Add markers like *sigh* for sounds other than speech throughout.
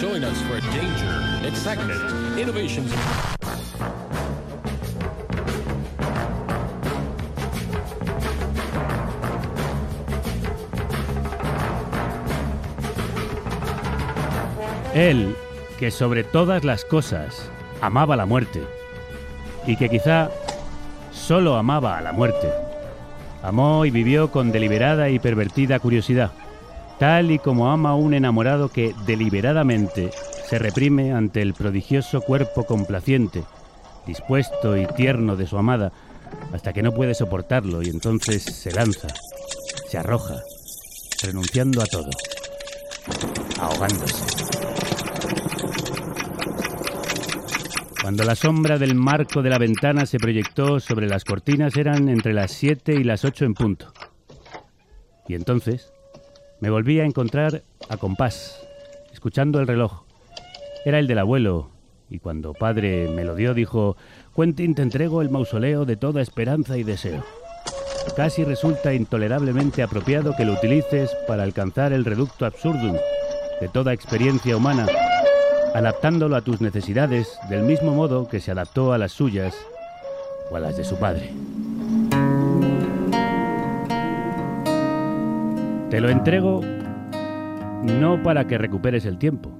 Join us for danger, excitement, innovations. Él, que sobre todas las cosas amaba la muerte, y que quizá solo amaba a la muerte, amó y vivió con deliberada y pervertida curiosidad, tal y como ama un enamorado que deliberadamente se reprime ante el prodigioso cuerpo complaciente, dispuesto y tierno de su amada, hasta que no puede soportarlo y entonces se lanza, se arroja, renunciando a todo, ahogándose. Cuando la sombra del marco de la ventana se proyectó sobre las cortinas eran entre las siete y las ocho en punto. Y entonces me volví a encontrar a compás, escuchando el reloj. Era el del abuelo, y cuando padre me lo dio dijo, Quentin, te entrego el mausoleo de toda esperanza y deseo. Casi resulta intolerablemente apropiado que lo utilices para alcanzar el reducto absurdum de toda experiencia humana adaptándolo a tus necesidades del mismo modo que se adaptó a las suyas o a las de su padre. Te lo entrego no para que recuperes el tiempo,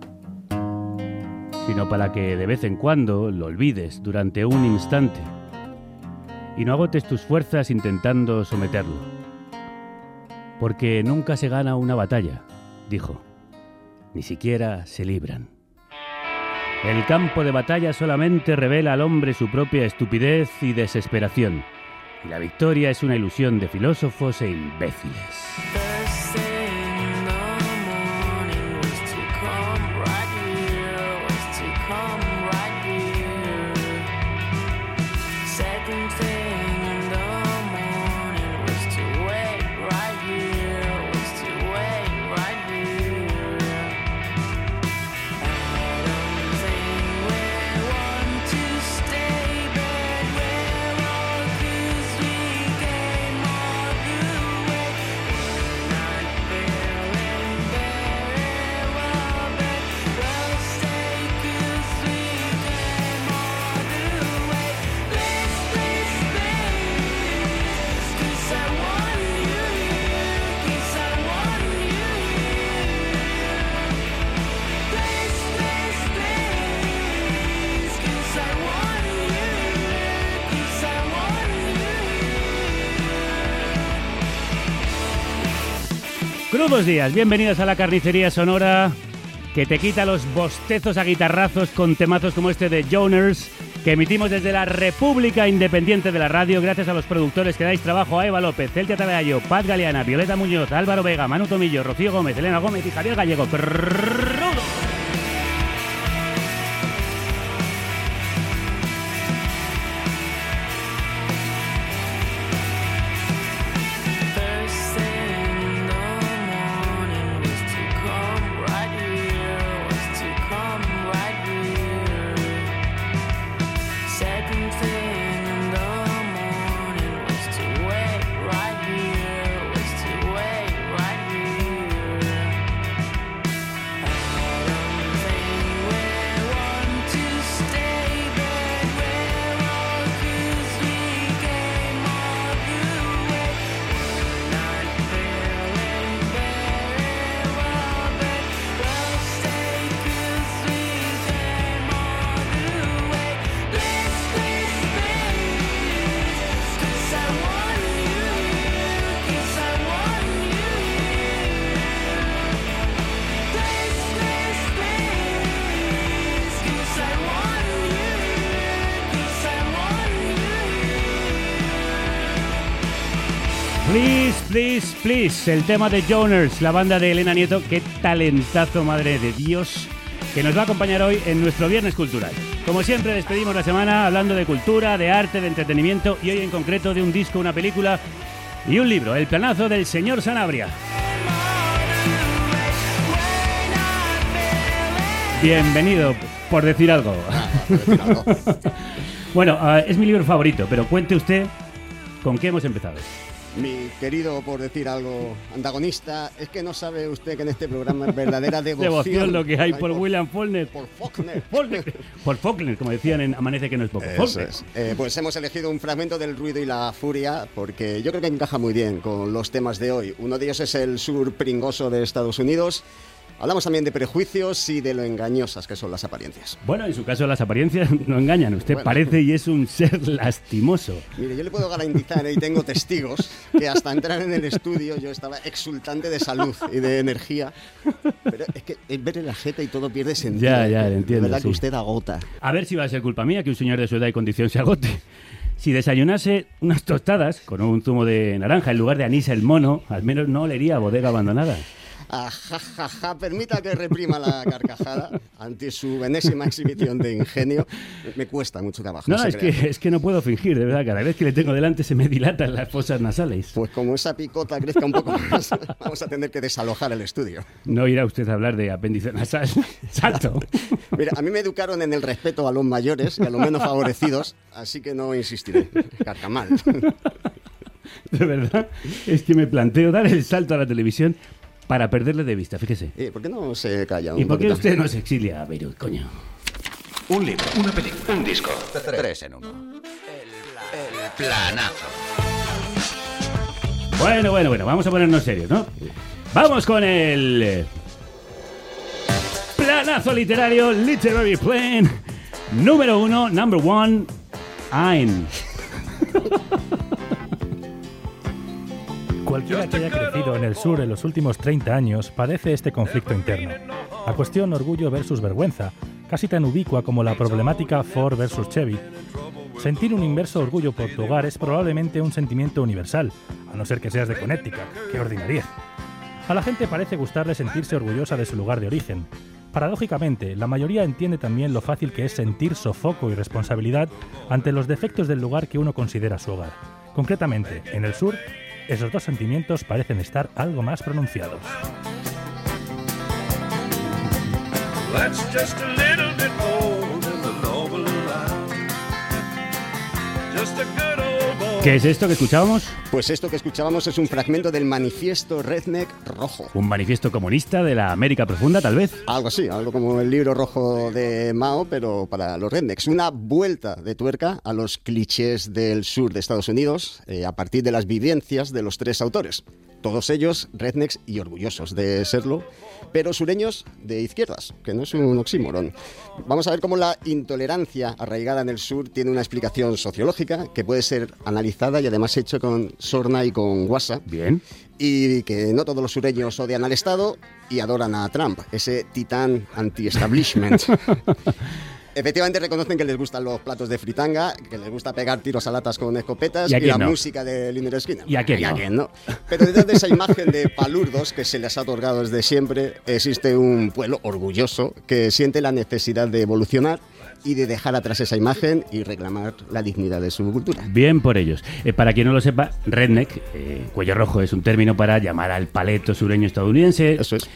sino para que de vez en cuando lo olvides durante un instante y no agotes tus fuerzas intentando someterlo. Porque nunca se gana una batalla, dijo, ni siquiera se libran. El campo de batalla solamente revela al hombre su propia estupidez y desesperación. Y la victoria es una ilusión de filósofos e imbéciles. Crudos días, bienvenidos a la carnicería sonora que te quita los bostezos a guitarrazos con temazos como este de Joners que emitimos desde la República Independiente de la Radio gracias a los productores que dais trabajo a Eva López, Celtia Tabeallo, Paz Galeana, Violeta Muñoz, Álvaro Vega, Manu Tomillo, Rocío Gómez, Elena Gómez y Javier Gallego. Please, please, el tema de Joners, la banda de Elena Nieto, qué talentazo, madre de Dios, que nos va a acompañar hoy en nuestro Viernes Cultural. Como siempre, despedimos la semana hablando de cultura, de arte, de entretenimiento y hoy en concreto de un disco, una película y un libro, El planazo del señor Sanabria. Bienvenido, por decir algo. *laughs* bueno, ah, es mi libro favorito, pero cuente usted con qué hemos empezado. Mi querido, por decir algo, antagonista, es que no sabe usted que en este programa es verdadera *laughs* devoción. Devoción lo que hay por William Faulkner. Por Faulkner. *laughs* Faulkner. Por Faulkner, como decían en Amanece que no es poco. Es. Eh, pues hemos elegido un fragmento del ruido y la furia porque yo creo que encaja muy bien con los temas de hoy. Uno de ellos es el sur pringoso de Estados Unidos. Hablamos también de prejuicios y de lo engañosas que son las apariencias. Bueno, en su caso las apariencias *laughs* no engañan. Usted Bueno. parece y es un ser *laughs* lastimoso. Mire, yo le puedo garantizar, y tengo testigos, que hasta entrar en el estudio yo estaba exultante de salud y de energía. Pero es que es ver la jeta y todo pierde sentido. Ya, ya, De entiendo, verdad sí. que usted agota. A ver si va a ser culpa mía que un señor de su edad y condición se agote. Si desayunase unas tostadas con un zumo de naranja en lugar de anís el mono, al menos no olería a bodega abandonada. Ajajaja, permita que reprima la carcajada ante su enésima exhibición de ingenio. Me cuesta mucho trabajo. No, se es que, es que no puedo fingir, de verdad. Cada vez que le tengo delante se me dilatan las fosas nasales. Pues como esa picota crezca un poco más, *laughs* vamos a tener que desalojar el estudio. No irá usted a hablar de apéndice nasal. *laughs* Exacto. Mira, a mí me educaron en el respeto a los mayores y a los menos favorecidos, así que no insistiré. Carcamal. De verdad, es que me planteo dar el salto a la televisión para perderle de vista, fíjese. Eh, ¿Por qué no se calla un ¿Y por qué poquito? usted no se exilia a Beirut, coño? Un libro, una película, un disco. Tres en uno. El planazo. Bueno, bueno, bueno, vamos a ponernos serios, ¿no? Vamos con el eh, planazo literario, Literary Plan, número uno, number one, Ein. *laughs* Cualquiera que haya crecido en el sur en los últimos 30 años padece este conflicto interno. La cuestión orgullo versus vergüenza, casi tan ubicua como la problemática Ford versus Chevy. Sentir un inverso orgullo por tu hogar es probablemente un sentimiento universal, a no ser que seas de Connecticut, qué ordinariez. A la gente parece gustarle sentirse orgullosa de su lugar de origen. Paradójicamente, la mayoría entiende también lo fácil que es sentir sofoco y responsabilidad ante los defectos del lugar que uno considera su hogar. Concretamente, en el sur, esos dos sentimientos parecen estar algo más pronunciados. ¿Qué es esto que escuchábamos? Pues esto que escuchábamos es un fragmento del manifiesto Redneck Rojo. ¿Un manifiesto comunista de la América Profunda, tal vez? Algo así, algo como el libro rojo de Mao, pero para los rednecks. Una vuelta de tuerca a los clichés del sur de Estados Unidos eh, a partir de las vivencias de los tres autores. Todos ellos rednecks y orgullosos de serlo, pero sureños de izquierdas, que no es un oxímoron. Vamos a ver cómo la intolerancia arraigada en el sur tiene una explicación sociológica que puede ser analizada y además hecho con sorna y con guasa Bien. y que no todos los sureños odian al Estado y adoran a Trump, ese titán anti-establishment. *laughs* Efectivamente reconocen que les gustan los platos de fritanga, que les gusta pegar tiros a latas con escopetas ¿Y a y, quién la no? música de Liner Skinner. ¿Y a quién no? no? Pero detrás de esa imagen de palurdos que se les ha otorgado desde siempre, existe un pueblo orgulloso que siente la necesidad de evolucionar y de dejar atrás esa imagen y reclamar la dignidad de su cultura. Bien por ellos. Eh, para quien no lo sepa, redneck, eh, cuello rojo, es un término para llamar al paleto sureño estadounidense. Eso es.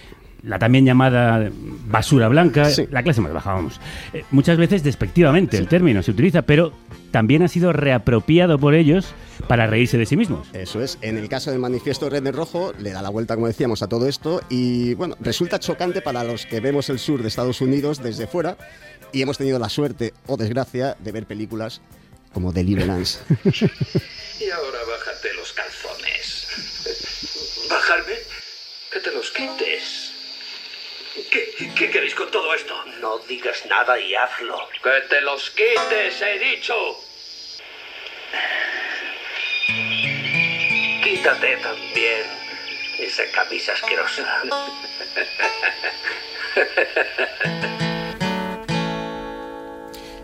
La también llamada basura blanca, Sí. la clase más baja, vamos. Eh, muchas veces despectivamente el término se utiliza, pero también ha sido reapropiado por ellos para reírse de sí mismos. Eso es. En el caso del manifiesto Redneck Rojo, le da la vuelta, como decíamos, a todo esto y, bueno, resulta chocante para los que vemos el sur de Estados Unidos desde fuera y hemos tenido la suerte o desgracia de ver películas como Deliverance. *laughs* Y ahora bájate los calzones. ¿Bajarme? Que te los quites. ¿Qué, qué queréis con todo esto? No digas nada y hazlo. Que te los quites, he dicho. Quítate también esa camisa asquerosa. *laughs*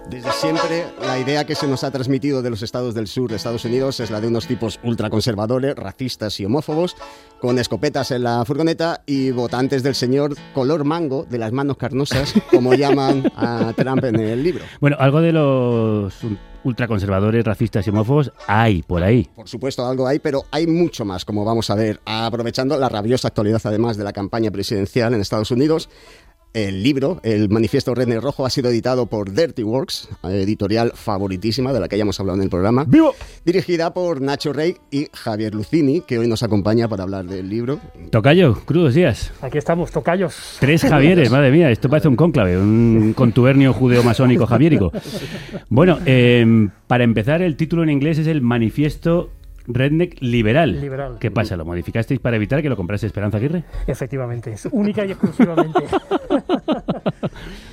Desde siempre, la idea que se nos ha transmitido de los estados del sur de Estados Unidos es la de unos tipos ultraconservadores, racistas y homófobos, con escopetas en la furgoneta y votantes del señor color mango de las manos carnosas, como llaman a Trump en el libro. Bueno, algo de los ultraconservadores, racistas y homófobos hay por ahí. Por supuesto, algo hay, pero hay mucho más, como vamos a ver, aprovechando la rabiosa actualidad además de la campaña presidencial en Estados Unidos. El libro, el Manifiesto Redneck Rojo, ha sido editado por Dirty Works, editorial favoritísima de la que hayamos hablado en el programa. ¡Vivo! Dirigida por Nacho Rey y Javier Lucini, que hoy nos acompaña para hablar del libro. Tocayo, crudos días. Aquí estamos, tocayos. Tres Javieres, madre mía, esto parece un cónclave, un contubernio judeo-masónico javiérico. Bueno, eh, para empezar, el título en inglés es el Manifiesto Redneck Liberal. Liberal. ¿Qué pasa? ¿Lo modificasteis para evitar que lo comprase Esperanza Aguirre? Efectivamente, es única y exclusivamente.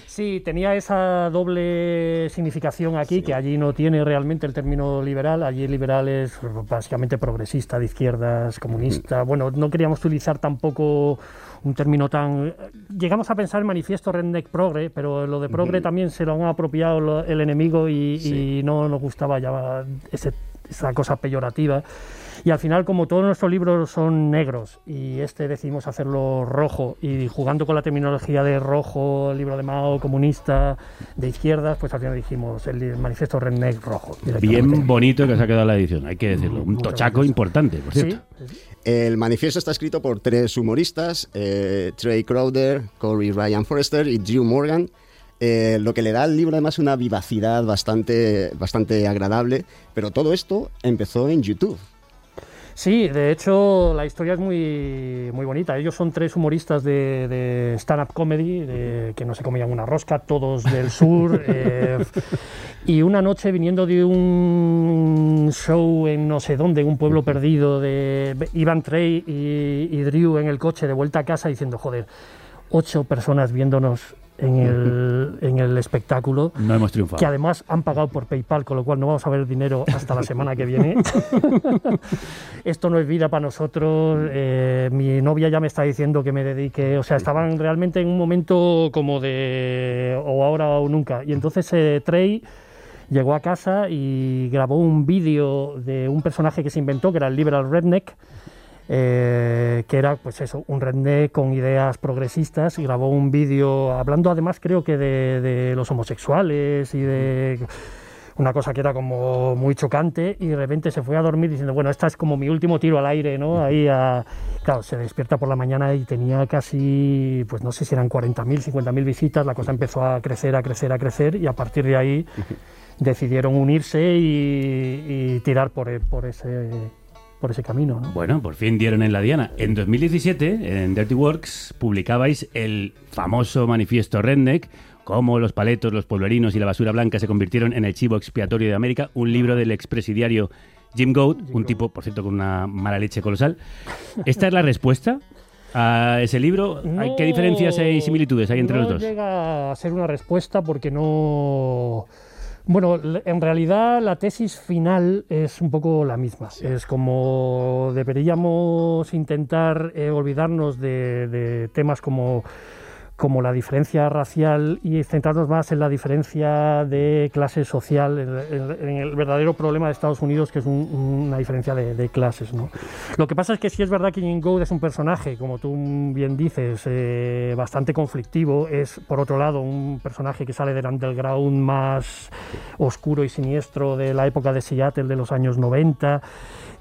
Sí, tenía esa doble significación aquí, que allí no tiene realmente el término liberal. Allí liberal es básicamente progresista, de izquierdas, comunista. Bueno, no queríamos utilizar tampoco un término tan... Llegamos a pensar en manifiesto Redneck Progre, pero lo de progre también se lo han apropiado el enemigo y, y no nos gustaba ya ese- esa cosa peyorativa. Y al final, como todos nuestros libros son negros y este decidimos hacerlo rojo y jugando con la terminología de rojo, libro de Mao, comunista, de izquierdas, pues al final dijimos el manifiesto Redneck rojo. Bien bonito que os ha quedado la edición, hay que decirlo. Un Muchas tochaco gracias. importante, por cierto. Sí, El manifiesto está escrito por tres humoristas, eh, Trey Crowder, Corey Ryan Forrester y Drew Morgan, eh, lo que le da al libro además una vivacidad bastante, bastante agradable, pero todo esto empezó en YouTube. Sí, de hecho la historia es muy, muy bonita. Ellos son tres humoristas de, de stand-up comedy de- que no se comían una rosca, todos del sur. *laughs* eh, y una noche viniendo de un show en no sé dónde, en un pueblo perdido, de Ivan Trey y, y Drew en el coche de vuelta a casa diciendo, joder, ocho personas viéndonos en el, en el espectáculo. No hemos triunfado. Que además han pagado por PayPal, con lo cual no vamos a ver dinero hasta la semana que viene. *laughs* Esto no es vida para nosotros. eh, mi novia ya me está diciendo que me dedique. O sea, estaban realmente en un momento como de o ahora o nunca. Y entonces eh, Trey llegó a casa y grabó un vídeo de un personaje que se inventó, que era el Liberal Redneck. Eh, que era pues eso, un redneck con ideas progresistas y grabó un vídeo hablando además creo que de, de los homosexuales y de una cosa que era como muy chocante y de repente se fue a dormir diciendo, bueno, esta es como mi último tiro al aire, ¿no? Ahí, a- claro, se despierta por la mañana y tenía casi, pues no sé si eran 40.000, 50.000 visitas, la cosa empezó a crecer, a crecer, a crecer y a partir de ahí decidieron unirse y, y tirar por, por ese por ese camino, ¿no? Bueno, por fin dieron en la diana. En 2017, en Dirty Works, publicabais el famoso manifiesto Redneck, cómo los paletos, los pueblerinos y la basura blanca se convirtieron en el chivo expiatorio de América, un libro del expresidiario Jim Goat, un tipo, por cierto, con una mala leche colosal. ¿Esta es la respuesta a ese libro? ¿Hay- ¿Qué No- diferencias y similitudes hay entre no los dos? llega a ser una respuesta porque no... Bueno, en realidad la tesis final es un poco la misma. Es como deberíamos intentar eh, olvidarnos de, de temas como como la diferencia racial y centrarnos más en la diferencia de clase social, en, en- en el verdadero problema de Estados Unidos, que es un- una diferencia de, de clases. ¿no? Lo que pasa es que sí es verdad que Jim Gould es un personaje, como tú bien dices, eh, bastante conflictivo. Es, por otro lado, un personaje que sale del underground más oscuro y siniestro de la época de Seattle de los años 90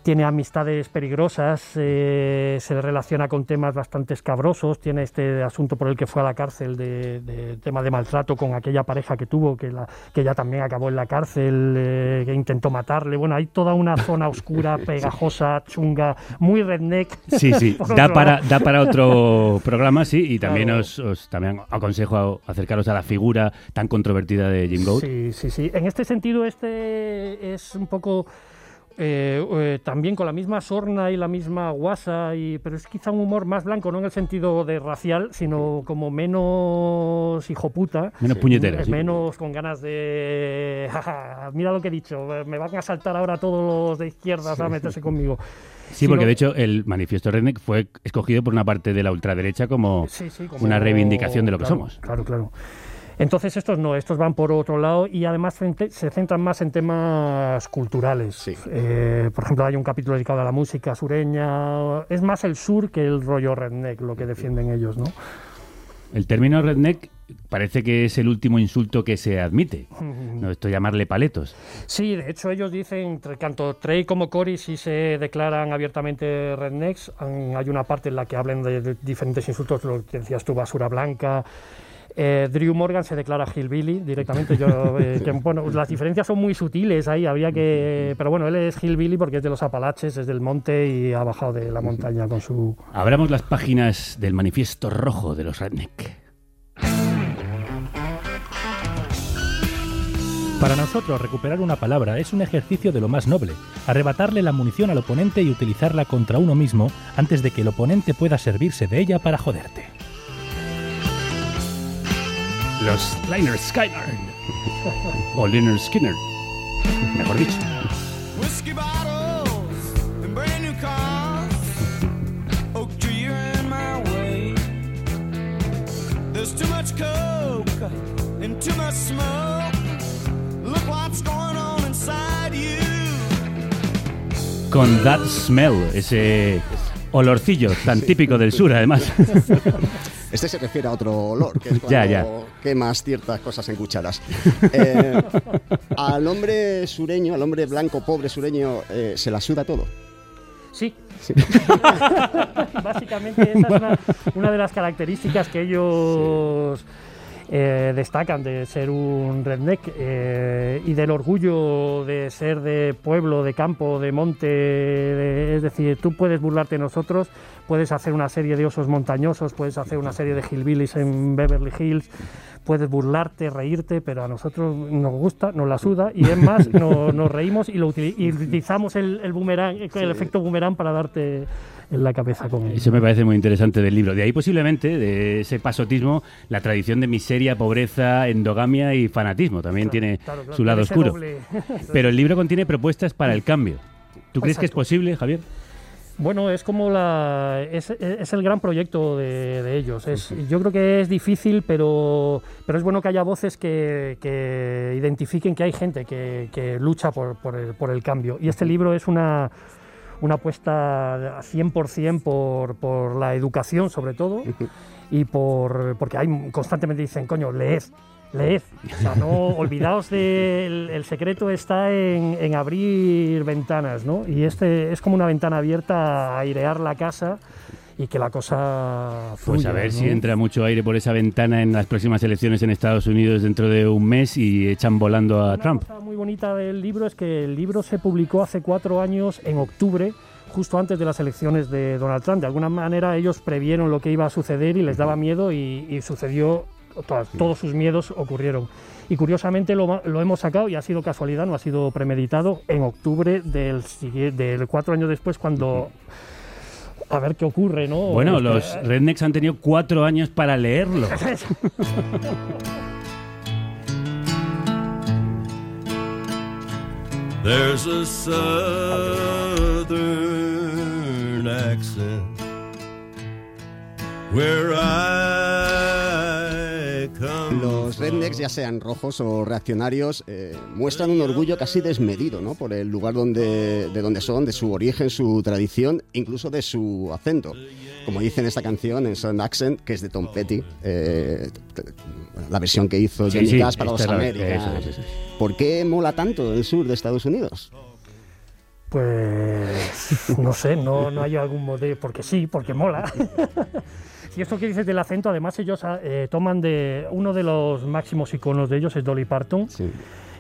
tiene amistades peligrosas, eh, se relaciona con temas bastante escabrosos, tiene este asunto por el que fue a la cárcel de, de tema de maltrato con aquella pareja que tuvo, que, la, que ya también acabó en la cárcel, eh, que intentó matarle. Bueno, hay toda una zona oscura, *laughs* pegajosa, chunga, muy redneck. Sí, sí, *laughs* da para, lado. da para otro *laughs* programa, sí, y también Claro. os, os- también aconsejo acercaros a la figura tan controvertida de Jim Goat. Sí, sí, sí. En este sentido, este es un poco eh, eh, también con la misma sorna y la misma guasa, y, pero es quizá un humor más blanco, no en el sentido de racial, sino como menos hijo puta. Menos sí. Menos con ganas de. "Jaja, mira lo que he dicho, me van a saltar ahora todos los de izquierdas a meterse conmigo. Sí, porque de hecho el manifiesto Redneck fue escogido por una parte de la ultraderecha como Sí, sí, como- una reivindicación de lo que somos. Claro, claro. Entonces estos no, estos van por otro lado y además se centran más en temas culturales. Eh, por ejemplo, hay un capítulo dedicado a la música sureña. Es más el sur que el rollo redneck lo que defienden ellos, ¿no? El término redneck parece que es el último insulto que se admite. No esto llamarle paletos. Sí, de hecho ellos dicen, tanto Trey como Cory sí se declaran abiertamente rednecks. Hay una parte en la que hablan de diferentes insultos, lo que decías tú, basura blanca. Eh, Drew Morgan se declara hillbilly directamente. Yo, *laughs* eh, que, bueno, las diferencias son muy sutiles ahí, habría que... Pero bueno, él es hillbilly porque es de los Apalaches, es del monte y ha bajado de la montaña con su... Abramos las páginas del manifiesto rojo de los redneck. Para nosotros, recuperar una palabra es un ejercicio de lo más noble, arrebatarle la munición al oponente y utilizarla contra uno mismo antes de que el oponente pueda servirse de ella para joderte. Los Liner Skyner. o Liner Skinner. Mejor dicho. Whiskey bottles and brand new cars. Oak tree, you're in my way. There's too much coke and too much smoke. Look what's going on inside you. Con That Smell, ese olorcillo tan típico del sur, además. *laughs* Este se refiere a otro olor, que es *laughs* cuando Ya, ya. quemas ciertas cosas en cucharas. *laughs* Eh, al hombre sureño, al hombre blanco pobre sureño, eh, se la suda todo. Sí. *laughs* Básicamente esa es una, una de las características que ellos eh, destacan de ser un redneck eh, y del orgullo de ser de pueblo, de campo, de monte. de- es decir, tú puedes burlarte de nosotros, puedes hacer una serie de osos montañosos, puedes hacer una serie de hillbillies en Beverly Hills. Puedes burlarte, reírte, pero a nosotros nos gusta, nos la suda y es más, *laughs* no- nos reímos y, lo utili- y utilizamos el, el boomerang, el efecto boomerang para darte en la cabeza con él. Eso me parece muy interesante del libro. De ahí posiblemente, de ese pasotismo, la tradición de miseria, pobreza, endogamia y fanatismo. También tiene claro, claro, su lado oscuro. doble. *laughs* Pero el libro contiene propuestas para el cambio. ¿Tú crees que es Exacto. posible, Javier? Bueno, es como la es, es el gran proyecto de, de ellos. Es, yo creo que es difícil, pero, pero es bueno que haya voces que, que identifiquen que hay gente que, que lucha por, por el, por el cambio. Y este libro es una, una apuesta a 100% por, por la educación, sobre todo, y por porque hay constantemente dicen, coño, leed. Leed, o sea, no *laughs* olvidaos del el secreto está en, en abrir ventanas, ¿no? Y este es como una ventana abierta a airear la casa y que la cosa Pues fluya, a ver ¿no? si entra mucho aire por esa ventana en las próximas elecciones en Estados Unidos dentro de un mes y echan volando a Trump. cosa muy bonita del libro es que el libro se publicó hace cuatro años, en octubre, justo antes de las elecciones de Donald Trump. De alguna manera ellos previeron lo que iba a suceder y les daba miedo y, y sucedió, to- todos sus miedos ocurrieron. Y curiosamente lo, lo hemos sacado y ha sido casualidad, no ha sido premeditado, en octubre del, del cuatro años después cuando... A ver qué ocurre, ¿no? Bueno, Este, los rednecks han tenido cuatro años para leerlo. *laughs* There's a southern accent where I. Los rednecks, ya sean rojos o reaccionarios, eh, muestran un orgullo casi desmedido ¿no? por el lugar donde, de donde son, de su origen, su tradición, incluso de su acento. Como dice en esta canción, en Southern Accent, que es de Tom Petty, eh, la versión que hizo Johnny sí, Cash para los es Américas. es, es. ¿Por qué mola tanto el sur de Estados Unidos? Pues no sé, no, no hay algún modelo, porque sí, porque mola. *laughs* Y esto que dices del acento, además ellos eh, toman de uno de los máximos iconos de ellos es Dolly Parton,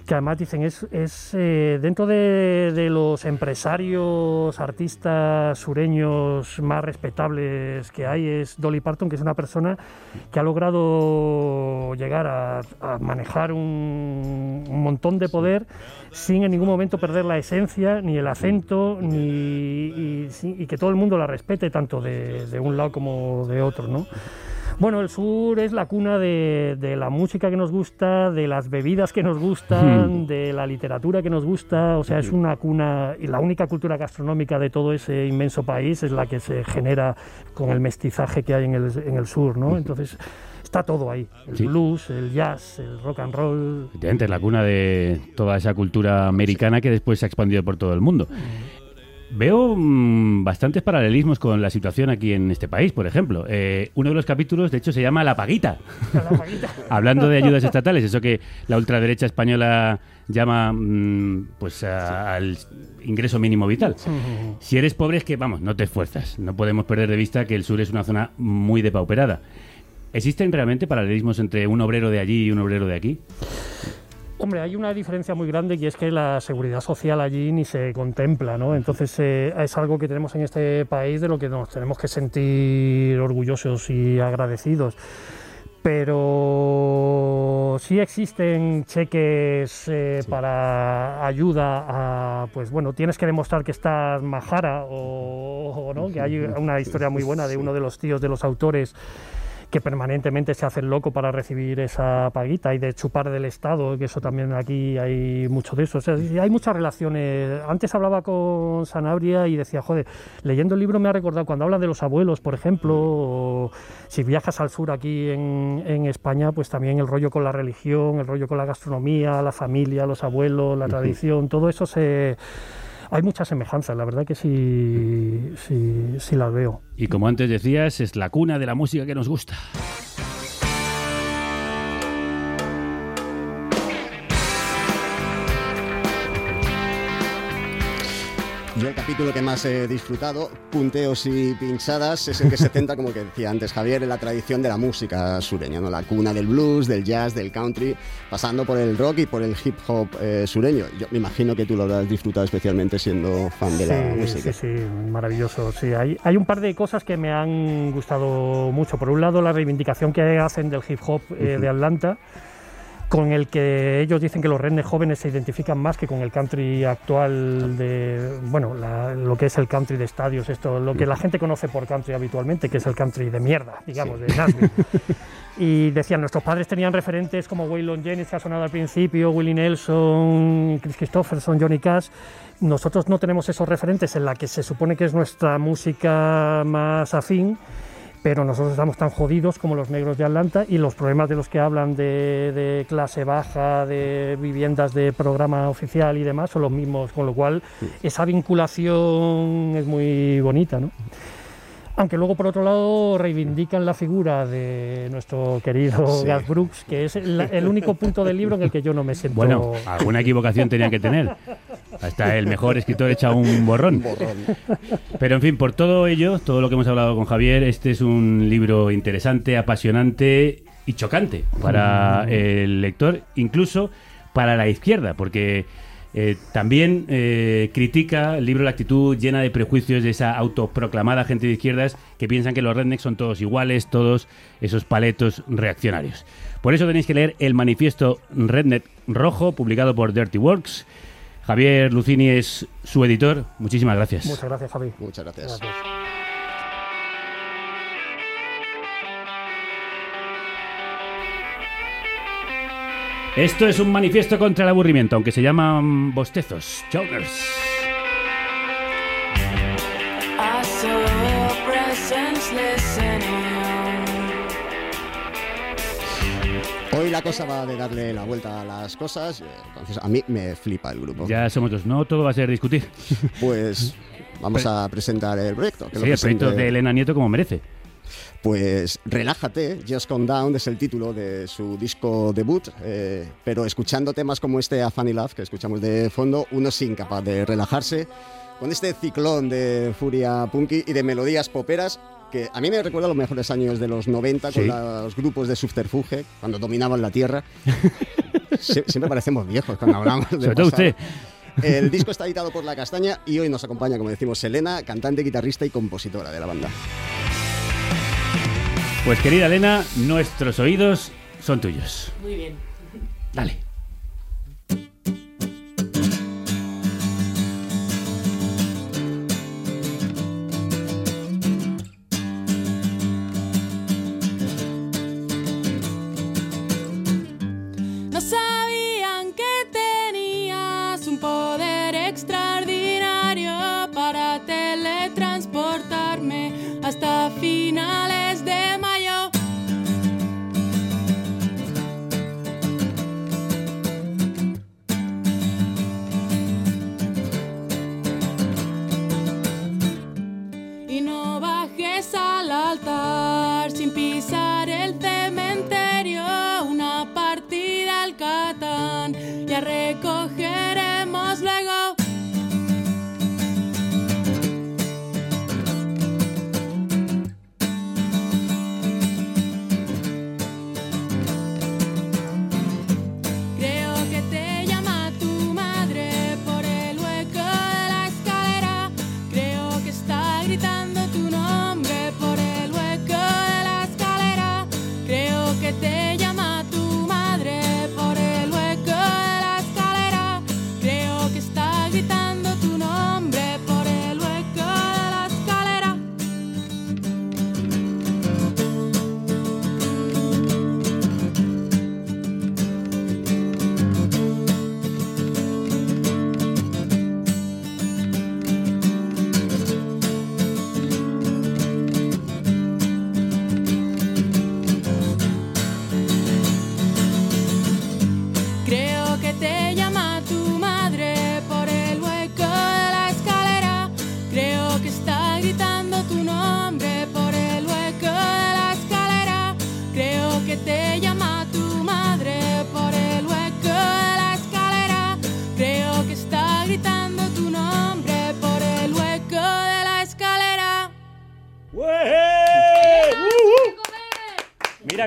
que además dicen es, es eh, dentro de, de los empresarios, artistas sureños más respetables que hay es Dolly Parton, que es una persona que ha logrado llegar a, a manejar un, un montón de poder sin en ningún momento perder la esencia, ni el acento, ni, y, sí, y que todo el mundo la respete, tanto de, de un lado como de otro, ¿no? Bueno, el sur es la cuna de, de la música que nos gusta, de las bebidas que nos gustan, Hmm. de la literatura que nos gusta, o sea, es una cuna y la única cultura gastronómica de todo ese inmenso país es la que se genera con el mestizaje que hay en el, en el sur, ¿no? Entonces, está todo ahí. El Sí. blues, el jazz, el rock and roll. Efectivamente, es la cuna de toda esa cultura americana que después se ha expandido por todo el mundo. Veo mm, bastantes paralelismos con la situación aquí en este país, por ejemplo. Eh, uno de los capítulos, de hecho, se llama La Paguita. *laughs* Hablando de ayudas estatales, eso que la ultraderecha española llama mm, pues a- al ingreso mínimo vital. Si eres pobre es que, vamos, no te esfuerzas. No podemos perder de vista que el sur es una zona muy depauperada. ¿Existen realmente paralelismos entre un obrero de allí y un obrero de aquí? Hombre, hay una diferencia muy grande y es que la seguridad social allí ni se contempla, ¿no? Entonces eh, es algo que tenemos en este país de lo que nos tenemos que sentir orgullosos y agradecidos. Pero sí existen cheques eh, para ayuda a, pues bueno, tienes que demostrar que estás majara o, o no, que hay una historia muy buena de uno de los tíos de los autores que permanentemente se hace el loco para recibir esa paguita y de chupar del Estado, que eso también aquí hay mucho de eso. O sea, hay muchas relaciones. Antes hablaba con Sanabria y decía, joder, leyendo el libro me ha recordado cuando hablan de los abuelos, por ejemplo, o si viajas al sur aquí en, en España, pues también el rollo con la religión, el rollo con la gastronomía, la familia, los abuelos, la tradición, todo eso se... Hay muchas semejanzas, la verdad que sí, sí, las veo. Y como antes decías, es la cuna de la música que nos gusta. Yo el capítulo que más he disfrutado, punteos y pinchadas, es el que se centra, como que decía antes Javier, en la tradición de la música sureña, ¿no? la cuna del blues, del jazz, del country, pasando por el rock y por el hip hop eh, sureño. Yo me imagino que tú lo habrás disfrutado especialmente siendo fan de la Sí, música. Sí, sí, maravilloso. Sí, hay, hay un par de cosas que me han gustado mucho. Por un lado, la reivindicación que hacen del hip hop eh, de Atlanta, con el que ellos dicen que los rednecks jóvenes se identifican más que con el country actual de, bueno, la- lo que es el country de estadios, esto, lo que la gente conoce por country habitualmente, que es el country de mierda, digamos, de Nashville. Y decían, nuestros padres tenían referentes como Waylon Jennings, que ha sonado al principio, Willie Nelson, Chris Christopherson, Johnny Cash. Nosotros no tenemos esos referentes en la que se supone que es nuestra música más afín, pero nosotros estamos tan jodidos como los negros de Atlanta y los problemas de los que hablan de, de clase baja, de viviendas de programa oficial y demás son los mismos, con lo cual esa vinculación es muy bonita, ¿no? Aunque luego, por otro lado, reivindican la figura de nuestro querido Sí. Garth Brooks, que es el, el único punto del libro en el que yo no me siento... Bueno, alguna equivocación tenía que tener. Hasta el mejor escritor echa un borrón. Pero en fin, por todo ello, todo lo que hemos hablado con Javier, este es un libro interesante, apasionante y chocante para el lector, incluso para la izquierda, porque eh, también eh, critica el libro la actitud llena de prejuicios de esa autoproclamada gente de izquierdas que piensan que los rednecks son todos iguales, todos esos paletos reaccionarios. Por eso tenéis que leer el manifiesto Redneck Rojo, publicado por Dirty Works. Javier Lucini es su editor. Muchísimas gracias. Muchas gracias, Javi. Muchas gracias. Esto es un manifiesto contra el aburrimiento, aunque se llaman bostezos. Chokers. Hoy la cosa va de darle la vuelta a las cosas, entonces a mí me flipa el grupo. Ya somos dos, no todo va a ser discutir. *laughs* Pues vamos a presentar el proyecto. que Sí, el proyecto de Elena Nieto como merece. Pues Relájate, Just Calm Down es el título de su disco debut, eh, pero escuchando temas como este A Funny Love que escuchamos de fondo, uno es incapaz de relajarse con este ciclón de furia punky y de melodías poperas que a mí me recuerda los mejores años de los 90 Sí. con los grupos de subterfuge, cuando dominaban la tierra. *laughs* Sie- Siempre parecemos viejos cuando hablamos de Sobre todo usted. El disco *laughs* está editado por La Castaña y hoy nos acompaña, como decimos, Selena, cantante, guitarrista y compositora de la banda. Pues querida Elena, nuestros oídos son tuyos. Muy bien. Dale.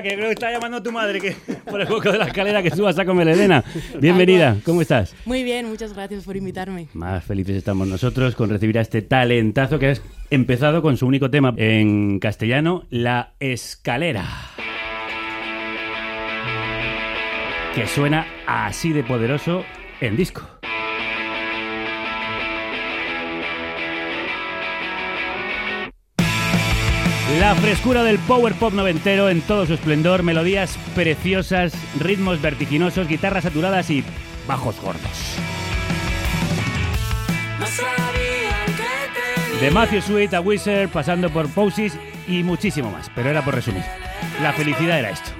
Que creo que está llamando tu madre que *laughs* por el hueco de la escalera que subas a comer, Elena. Bienvenida, ¿cómo estás? Muy bien, muchas gracias por invitarme. Más felices estamos nosotros con recibir a este talentazo que has empezado con su único tema en castellano, La Escalera. Que suena así de poderoso en disco. La frescura del power pop noventero en todo su esplendor, melodías preciosas, ritmos vertiginosos, guitarras saturadas y bajos gordos. De Matthew Sweet a Wizard, pasando por Poses y muchísimo más, pero era por resumir. La felicidad era esto.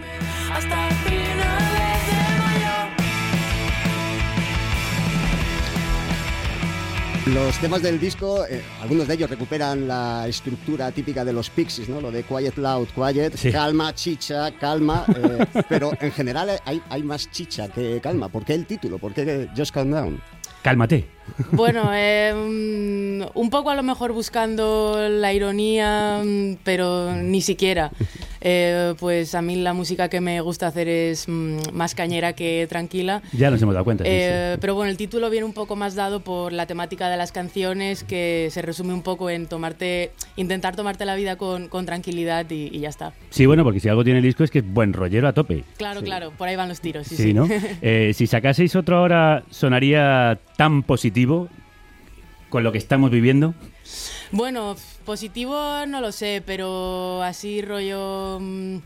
Los temas del disco, eh, algunos de ellos recuperan la estructura típica de los Pixies, ¿no? Lo de quiet, loud, quiet, Sí. calma, chicha, calma. eh, *laughs* pero en general hay, hay más chicha que calma. ¿Por qué el título? ¿Por qué Just Calm Down? Cálmate. Bueno, eh, mm, un poco a lo mejor buscando la ironía, mm, pero ni siquiera. Eh, pues a mí la música que me gusta hacer es mm, más cañera que tranquila. Ya nos hemos dado cuenta. Eh, sí. Pero bueno, el título viene un poco más dado por la temática de las canciones, que se resume un poco en tomarte, intentar tomarte la vida con, con tranquilidad y, y ya está. Sí, bueno, porque si algo tiene el disco es que es buen rollero a tope. Claro, claro, por ahí van los tiros. Sí, Sí, sí. ¿no? *laughs* Eh, si sacaseis otro ahora, ¿sonaría tan positivo con lo que estamos viviendo? Bueno, positivo no lo sé, pero así rollo mm,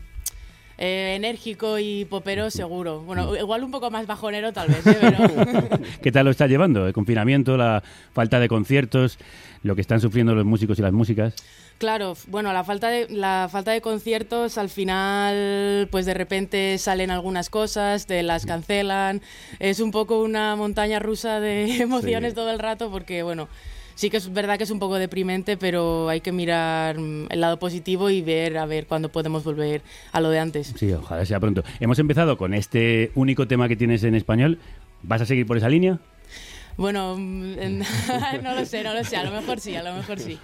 eh, enérgico y popero seguro. Bueno, igual un poco más bajonero tal vez, ¿eh? pero... *laughs* ¿Qué tal lo está llevando? El confinamiento, la falta de conciertos, lo que están sufriendo los músicos y las músicas. Claro, bueno, la falta de la falta de conciertos al final pues de repente salen algunas cosas, te las cancelan. Es un poco una montaña rusa de *laughs* emociones Sí. todo el rato porque bueno, sí que es verdad que es un poco deprimente, pero hay que mirar mm, el lado positivo y ver a ver cuándo podemos volver a lo de antes. Sí, ojalá sea pronto. Hemos empezado con este único tema que tienes en español. ¿Vas a seguir por esa línea? Bueno, mm, *laughs* no lo sé, no lo sé, a lo mejor sí, a lo mejor sí.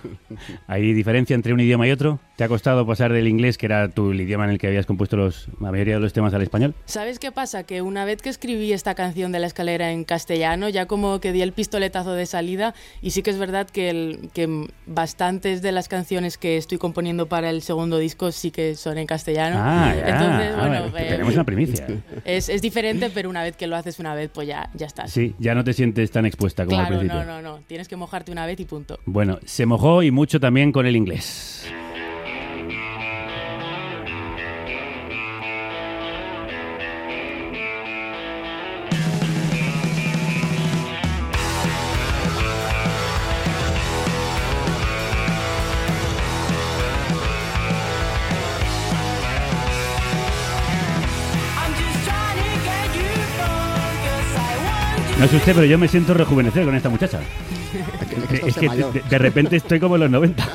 ¿Hay diferencia entre un idioma y otro? ¿Te ha costado pasar del inglés, que era tu el idioma en el que habías compuesto los, la mayoría de los temas, al español? ¿Sabes qué pasa? Que una vez que escribí esta canción de la escalera en castellano, ya como que di el pistoletazo de salida y sí que es verdad que, el- que bastantes de las canciones que estoy componiendo para el segundo disco sí que son en castellano. Ah, ya. Entonces, Ah, bueno, eh, tenemos una primicia. es, es diferente, pero una vez que lo haces una vez, pues ya, ya estás. Sí, ya no te sientes tan expuesta como al principio. no, no, no. Tienes que mojarte una vez y punto. Bueno, se mojó y mucho también con el inglés. No sé usted, pero yo me siento rejuvenecer con esta muchacha. que *laughs* es que de, de repente estoy como en los 90. *laughs*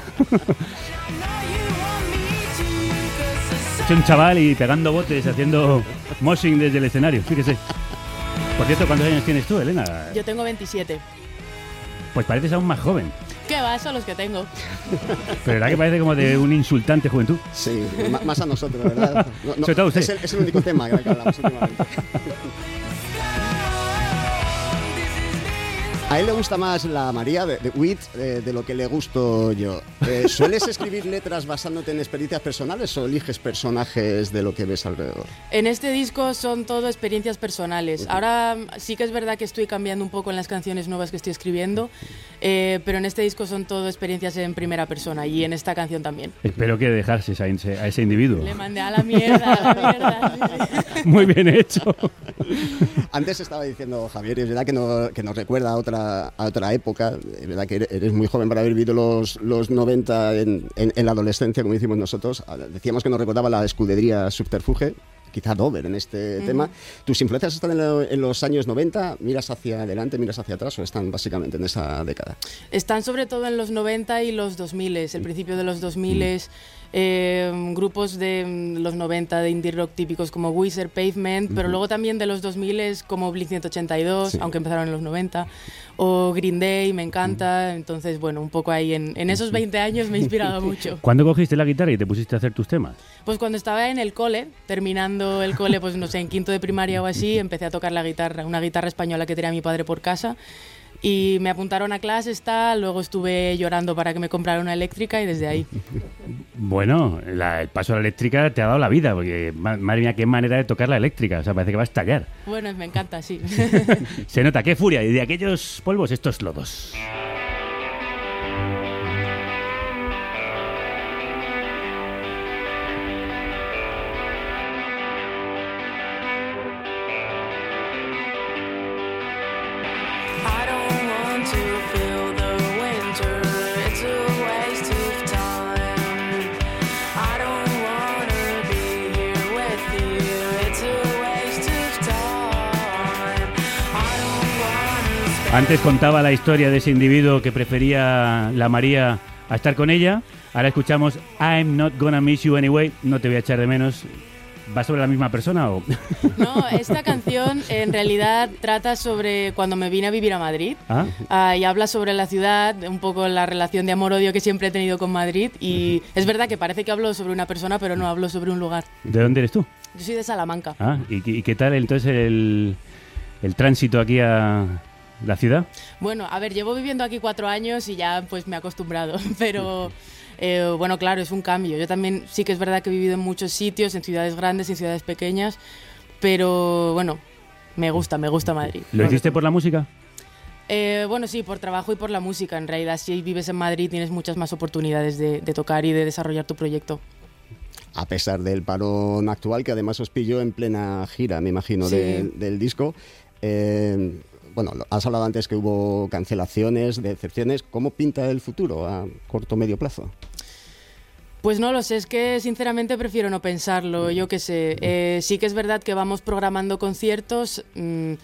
es un chaval y pegando botes, haciendo moshing desde el escenario, fíjese. Por cierto, ¿cuántos años tienes tú, Elena? Yo tengo 27. Pues pareces aún más joven. ¿Qué va? Son los que tengo. Pero verdad que parece como de un insultante juventud. Sí, más a nosotros, ¿verdad? No, no, Sobre todo usted. Es el, es el único tema que hablamos últimamente. *laughs* A él le gusta más la María de, de Witt eh, de lo que le gusto yo. Eh, ¿Sueles escribir letras basándote en experiencias personales o eliges personajes de lo que ves alrededor? En este disco son todo experiencias personales. Ahora mm, sí que es verdad que estoy cambiando un poco en las canciones nuevas que estoy escribiendo, eh, pero en este disco son todo experiencias en primera persona y en esta canción también. Espero que dejases a ese, a ese individuo. Le mandé a la mierda, a la mierda. *laughs* Muy bien hecho. Antes estaba diciendo Javier, es verdad que, no, que nos recuerda a otra, a otra época, es verdad que eres muy joven para haber vivido los, los 90 en, en- en la adolescencia, como decimos nosotros. Ah, Decíamos que nos recordaba la escudería Subterfuge, quizá Dover en este Ujú. tema. ¿Tus influencias están en, lo- en los años 90? ¿Miras hacia adelante, miras hacia atrás o están básicamente en esa década? Están sobre todo en los 90 y los 2000, el principio de los 2000, eh, grupos de mm, los 90 de indie rock típicos como Wizard, Pavement, pero luego también de los 2000 como Blink 182, Sí. aunque empezaron en los 90, o Green Day, me encanta, entonces bueno, un poco ahí en, en esos 20 años me he inspirado *laughs* mucho. ¿Cuándo cogiste la guitarra y te pusiste a hacer tus temas? Pues cuando estaba en el cole, terminando el cole, pues no sé, en quinto de primaria o así, *laughs* empecé a tocar la guitarra, una guitarra española que tenía mi padre por casa. Y me apuntaron a clases, tal, luego estuve llorando para que me comprara una eléctrica y desde ahí. Bueno, la- el paso a la eléctrica te ha dado la vida, porque ma- madre mía, qué manera de tocar la eléctrica. O sea, parece que va a estallar. Bueno, me encanta, sí. *laughs* Se nota, qué furia. Y de aquellos polvos, estos lodos. Antes contaba la historia de ese individuo que prefería la María a estar con ella. Ahora escuchamos I'm not gonna miss you anyway. No te voy a echar de menos. ¿Va sobre la misma persona o...? *laughs* No, esta canción en realidad trata sobre cuando me vine a vivir a Madrid. ¿Ah? Ah, y habla sobre la ciudad, un poco la relación de amor-odio que siempre he tenido con Madrid. Y es verdad que parece que hablo sobre una persona, pero no hablo sobre un lugar. ¿De dónde eres tú? Yo soy de Salamanca. Ah, ¿y, y qué tal entonces el, el tránsito aquí a la ciudad? Bueno, a ver, llevo viviendo aquí cuatro años y ya pues me he acostumbrado, *laughs* pero eh, bueno, claro, es un cambio. Yo también sí que es verdad que he vivido en muchos sitios, en ciudades grandes, en ciudades pequeñas, pero bueno, me gusta, me gusta Madrid. ¿Lo hiciste por la música? Eh, bueno, sí, por trabajo y por la música. En realidad, si vives en Madrid tienes muchas más oportunidades de, de tocar y de desarrollar tu proyecto. A pesar del parón actual, que además os pilló en plena gira, me imagino, Sí. del disco. Eh, bueno, has hablado antes que hubo cancelaciones, decepciones. ¿Cómo pinta el futuro a corto o medio plazo? Pues no lo sé, es que sinceramente prefiero no pensarlo, yo qué sé. Eh, sí que es verdad que vamos programando conciertos mm,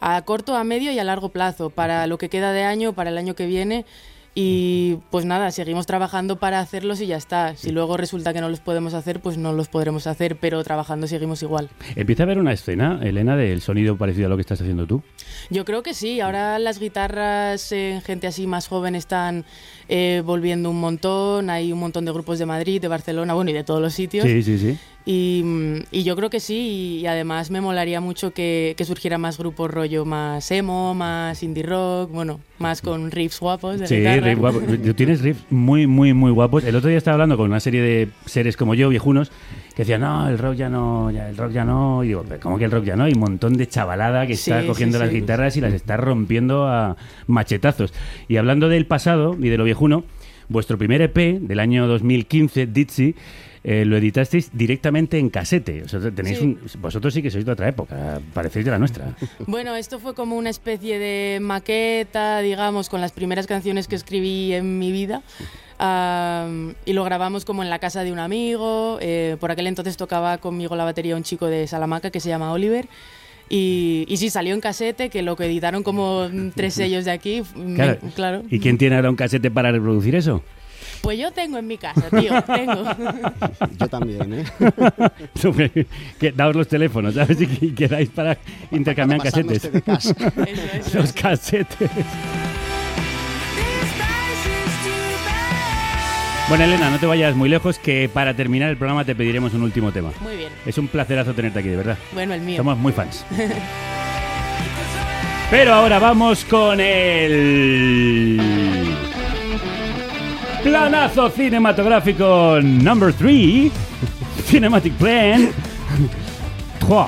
a corto, a medio y a largo plazo, para lo que queda de año, para el año que viene. Y pues nada, seguimos trabajando para hacerlos y ya está. Si luego resulta que no los podemos hacer, pues no los podremos hacer, pero trabajando seguimos igual. Empieza a haber una escena, Elena, del sonido parecido a lo que estás haciendo tú. Yo creo que sí, ahora las guitarras en gente así más joven están eh, volviendo un montón, hay un montón de grupos de Madrid, de Barcelona, bueno, y de todos los sitios. Sí, sí, sí. Y, mm, y yo creo que sí, y además me molaría mucho que, que surgiera más grupos rollo más emo, más indie rock, bueno, más con riffs guapos de Sí, guitarra. riff guapo. Tú tienes riffs muy, muy, muy guapos. El otro día estaba hablando con una serie de seres como yo, viejunos, que decían, no, el rock ya no, ya, el rock ya no. Y digo, "¿Pero ¿cómo que el rock ya no? Hay un montón de chavalada que Sí, está sí, cogiendo las sí. guitarras y las está rompiendo a machetazos. Y hablando del pasado y de lo viejuno, vuestro primer EP del año 2015, Ditsy, eh, lo editasteis directamente en casete. O sea, tenéis Sí. un- vosotros sí que sois de otra época, parecéis de la nuestra. *laughs* Bueno, esto fue como una especie de maqueta, digamos, con las primeras canciones que escribí en mi vida. Am, y lo grabamos como en la casa de un amigo. eh, por aquel entonces tocaba conmigo la batería un chico de Salamanca que se llama Oliver. Y, y sí, salió en casete, que lo que editaron como *laughs* tres sellos de aquí. me- Claro. claro. ¿Y quién tiene ahora un casete para reproducir eso? Pues yo tengo en mi casa, tío, *laughs* tengo. *laughs* Yo también, ¿eh? Que, daos los teléfonos, ¿sabes? Y que- quedáis para intercambiar Para casetes. TDKs. Eso, eso, los eso. casetes. Bueno, Elena, no te vayas muy lejos, que para terminar el programa te pediremos un último tema. Muy bien. Es un placerazo tenerte aquí, de verdad. Bueno, el mío. Somos muy fans. *laughs* Pero ahora vamos con el planazo cinematográfico number 3, *laughs* Cinematic Plan 3.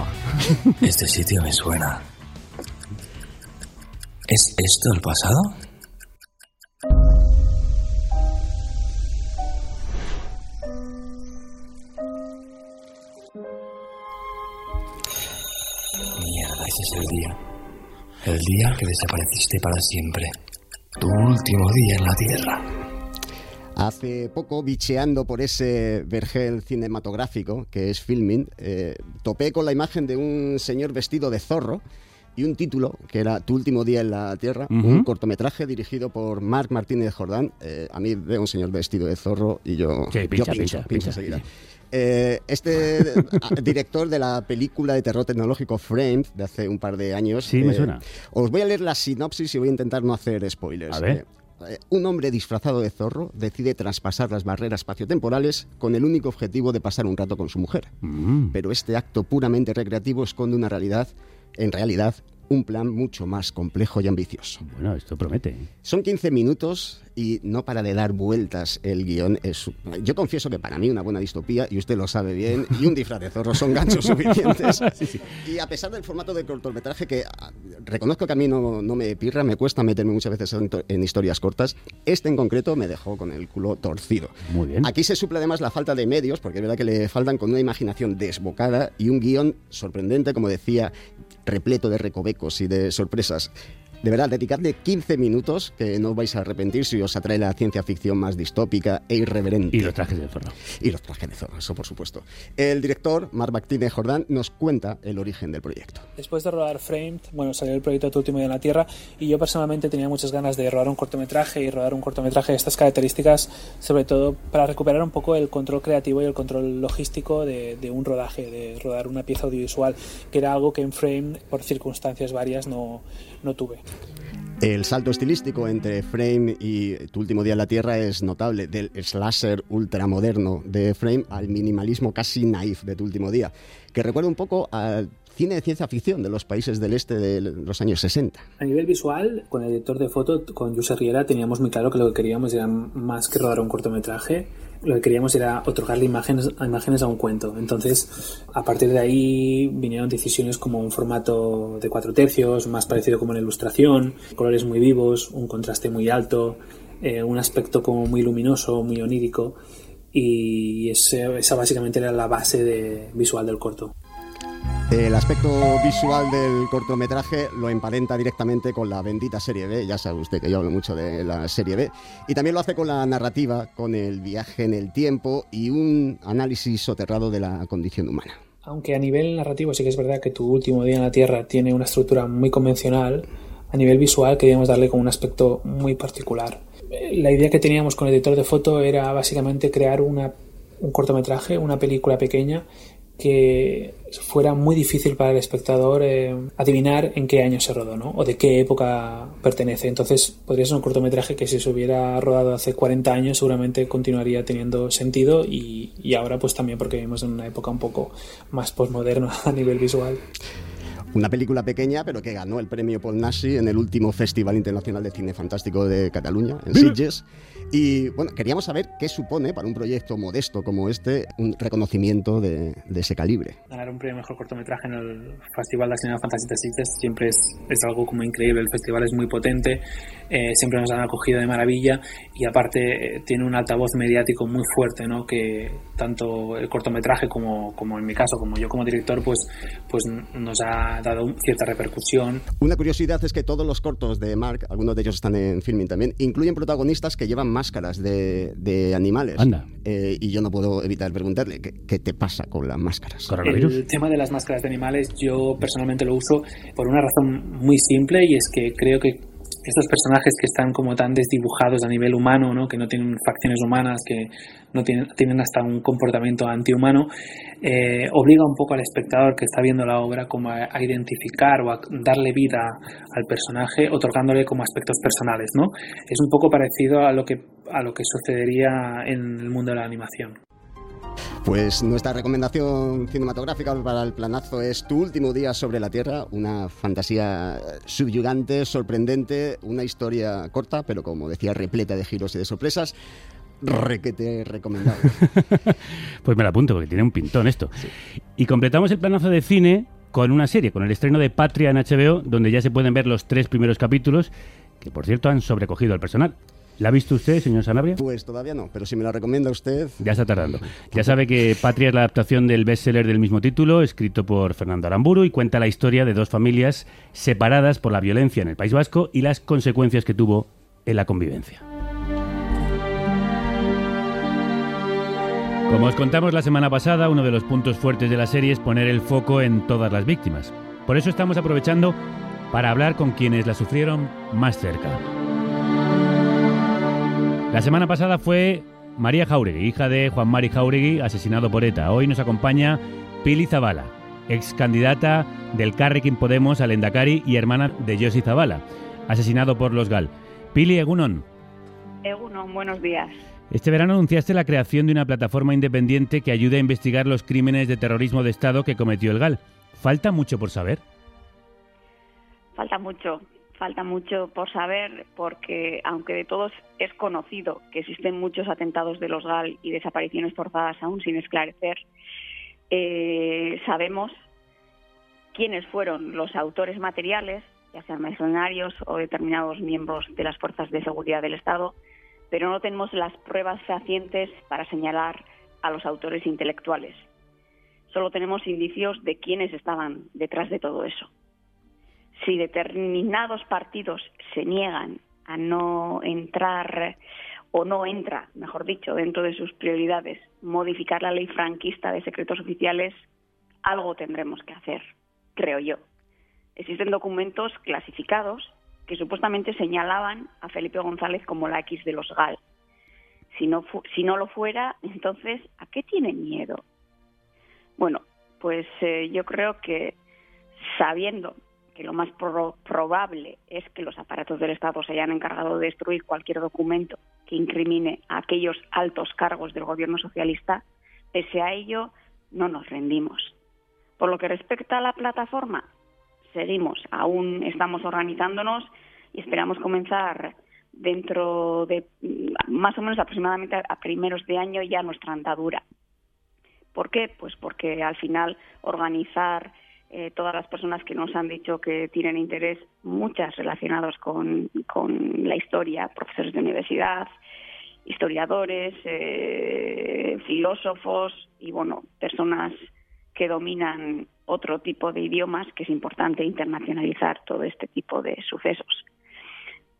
Este sitio me suena. ¿Es esto el pasado? Mierda, ese es el día. El día que desapareciste para siempre. Tu último día en la Tierra. Hace poco, bicheando por ese vergel cinematográfico que es Filming, eh, topé con la imagen de un señor vestido de zorro y un título que era Tu último día en la Tierra, Ujú. un cortometraje dirigido por Marc Martínez Jordán. Eh, a mí veo un señor vestido de zorro y yo, Sí, yo pincha, pincho, pincha, pincho pincha. Eh, este *laughs* director de la película de terror tecnológico Framed de hace un par de años. Sí, me eh, suena. Os voy a leer la sinopsis y voy a intentar no hacer spoilers. A ver. Eh, un hombre disfrazado de zorro decide traspasar las barreras espaciotemporales con el único objetivo de pasar un rato con su mujer. Mm. Pero este acto puramente recreativo esconde una realidad, en realidad, un plan mucho más complejo y ambicioso. Bueno, esto promete. Son 15 minutos y no para de dar vueltas el guion. Es, yo confieso que para mí una buena distopía, y usted lo sabe bien, y un disfraz de zorro son ganchos *laughs* suficientes. Y a pesar del formato de cortometraje, que ah, reconozco que a mí no, no me pirra, me cuesta meterme muchas veces en, en historias cortas, este en concreto me dejó con el culo torcido. Muy bien. Aquí se suple además la falta de medios, porque es verdad que le faltan con una imaginación desbocada y un guion sorprendente, como decía, repleto de recovecos y de sorpresas. De verdad, dedicadle 15 minutos que no os vais a arrepentir si os atrae la ciencia ficción más distópica e irreverente. Y los trajes de zorro. Y los trajes de zorro, eso por supuesto. El director, Marc Martínez Jordán, nos cuenta el origen del proyecto. Después de rodar Framed, bueno, salió el proyecto Tu último día en la Tierra y yo personalmente tenía muchas ganas de rodar un cortometraje y rodar un cortometraje de estas características, sobre todo para recuperar un poco el control creativo y el control logístico de, de un rodaje, de rodar una pieza audiovisual, que era algo que en Frame, por circunstancias varias, no, no tuve. El salto estilístico entre Frame y Tu último día en la Tierra es notable, del slasher ultramoderno de Frame al minimalismo casi naif de Tu último día, que recuerda un poco al cine de ciencia ficción de los países del este de los años 60. A nivel visual, con el editor de foto, con José Riera, teníamos muy claro que lo que queríamos era más que rodar un cortometraje, lo que queríamos era otorgarle imágenes, imágenes a un cuento. Entonces, a partir de ahí vinieron decisiones como un formato de cuatro tercios, más parecido como en ilustración, colores muy vivos, un contraste muy alto, eh, un aspecto como muy luminoso, muy onírico, y ese- esa básicamente era la base de, visual del corto. El aspecto visual del cortometraje lo emparenta directamente con la bendita serie B, ya sabe usted que yo hablo mucho de la serie B, y también lo hace con la narrativa, con el viaje en el tiempo y un análisis soterrado de la condición humana. Aunque a nivel narrativo sí que es verdad que tu último día en la Tierra tiene una estructura muy convencional, a nivel visual queríamos darle como un aspecto muy particular. La idea que teníamos con el editor de foto era básicamente crear una, un cortometraje, una película pequeña que fuera muy difícil para el espectador eh, adivinar en qué año se rodó, ¿no? O de qué época pertenece. Entonces, podría ser un cortometraje que si se hubiera rodado hace 40 años seguramente continuaría teniendo sentido y, y ahora pues también porque vivimos en una época un poco más postmoderna *laughs* a nivel visual. Una película pequeña, pero que ganó el premio Paul Nassi en el último Festival Internacional de Cine Fantástico de Cataluña, en Sitges. Y bueno, queríamos saber qué supone para un proyecto modesto como este un reconocimiento de, de ese calibre. Ganar un premio mejor cortometraje en el Festival de Cine Fantástico de Sitges siempre es, es algo como increíble. El festival es muy potente, eh, siempre nos han acogido de maravilla y aparte eh, tiene un altavoz mediático muy fuerte, ¿no? Que tanto el cortometraje como, como en mi caso, como yo como director, pues, pues nos ha dado cierta repercusión. Una curiosidad es que todos los cortos de Mark, algunos de ellos están en filming también, incluyen protagonistas que llevan máscaras de, de animales. Anda. Eh, y yo no puedo evitar preguntarle, ¿qué, qué te pasa con las máscaras? El tema de las máscaras de animales yo personalmente lo uso por una razón muy simple y es que creo que estos personajes que están como tan desdibujados a nivel humano, ¿no? que no tienen facciones humanas, que no tienen, tienen hasta un comportamiento antihumano, eh, obliga un poco al espectador que está viendo la obra como a, a identificar o a darle vida al personaje, otorgándole como aspectos personales. ¿no? Es un poco parecido a lo que, a lo que sucedería en el mundo de la animación. Pues nuestra recomendación cinematográfica para el planazo es Tu último día sobre la Tierra, una fantasía subyugante, sorprendente, una historia corta, pero como decía, repleta de giros y de sorpresas. Requete recomendado. *laughs* Pues me la apunto porque tiene un pintón esto. Y completamos el planazo de cine con una serie, con el estreno de Patria en HBO, donde ya se pueden ver los tres primeros capítulos, que por cierto han sobrecogido al personal. ¿La ha visto usted, señor Sanabria? Pues todavía no, pero si me la recomienda usted. Ya está tardando. Ya sabe que Patria es la adaptación del bestseller del mismo título, escrito por Fernando Aramburu, y cuenta la historia de dos familias separadas por la violencia en el País Vasco y las consecuencias que tuvo en la convivencia. Como os contamos la semana pasada, uno de los puntos fuertes de la serie es poner el foco en todas las víctimas. Por eso estamos aprovechando para hablar con quienes la sufrieron más cerca. La semana pasada fue María Jauregui, hija de Juan Mari Jauregui, asesinado por ETA. Hoy nos acompaña Pili Zabala, ex candidata del Carrequín Podemos al Endacari y hermana de Josi Zabala, asesinado por los GAL. Pili Egunon, Egunon, buenos días. este verano anunciaste la creación de una plataforma independiente que ayude a investigar los crímenes de terrorismo de Estado que cometió el GAL. ¿Falta mucho por saber? Falta mucho, falta mucho por saber porque aunque de todos es conocido que existen muchos atentados de los GAL y desapariciones forzadas aún sin esclarecer, eh, sabemos quiénes fueron los autores materiales, ya sean mercenarios o determinados miembros de las fuerzas de seguridad del Estado, pero no tenemos las pruebas fehacientes para señalar a los autores intelectuales. Solo tenemos indicios de quiénes estaban detrás de todo eso. Si determinados partidos se niegan a no entrar o no entra, mejor dicho, dentro de sus prioridades, modificar la ley franquista de secretos oficiales, algo tendremos que hacer, creo yo. Existen documentos clasificados que supuestamente señalaban a Felipe González como la X de los GAL. Si no, si no lo fuera, entonces, ¿a qué tienen miedo? Bueno, pues eh, yo creo que sabiendo que lo más pro- probable es que los aparatos del Estado se hayan encargado de destruir cualquier documento que incrimine a aquellos altos cargos del gobierno socialista, pese a ello no nos rendimos. Por lo que respecta a la plataforma, seguimos, aún estamos organizándonos y esperamos comenzar dentro de mm, más o menos aproximadamente a primeros de año ya nuestra andadura. ¿Por qué? Pues porque al final organizar eh, todas las personas que nos han dicho que tienen interés, muchas relacionadas con, con la historia, profesores de universidad, historiadores, eh, filósofos y bueno, personas que dominan otro tipo de idiomas, que es importante internacionalizar todo este tipo de sucesos.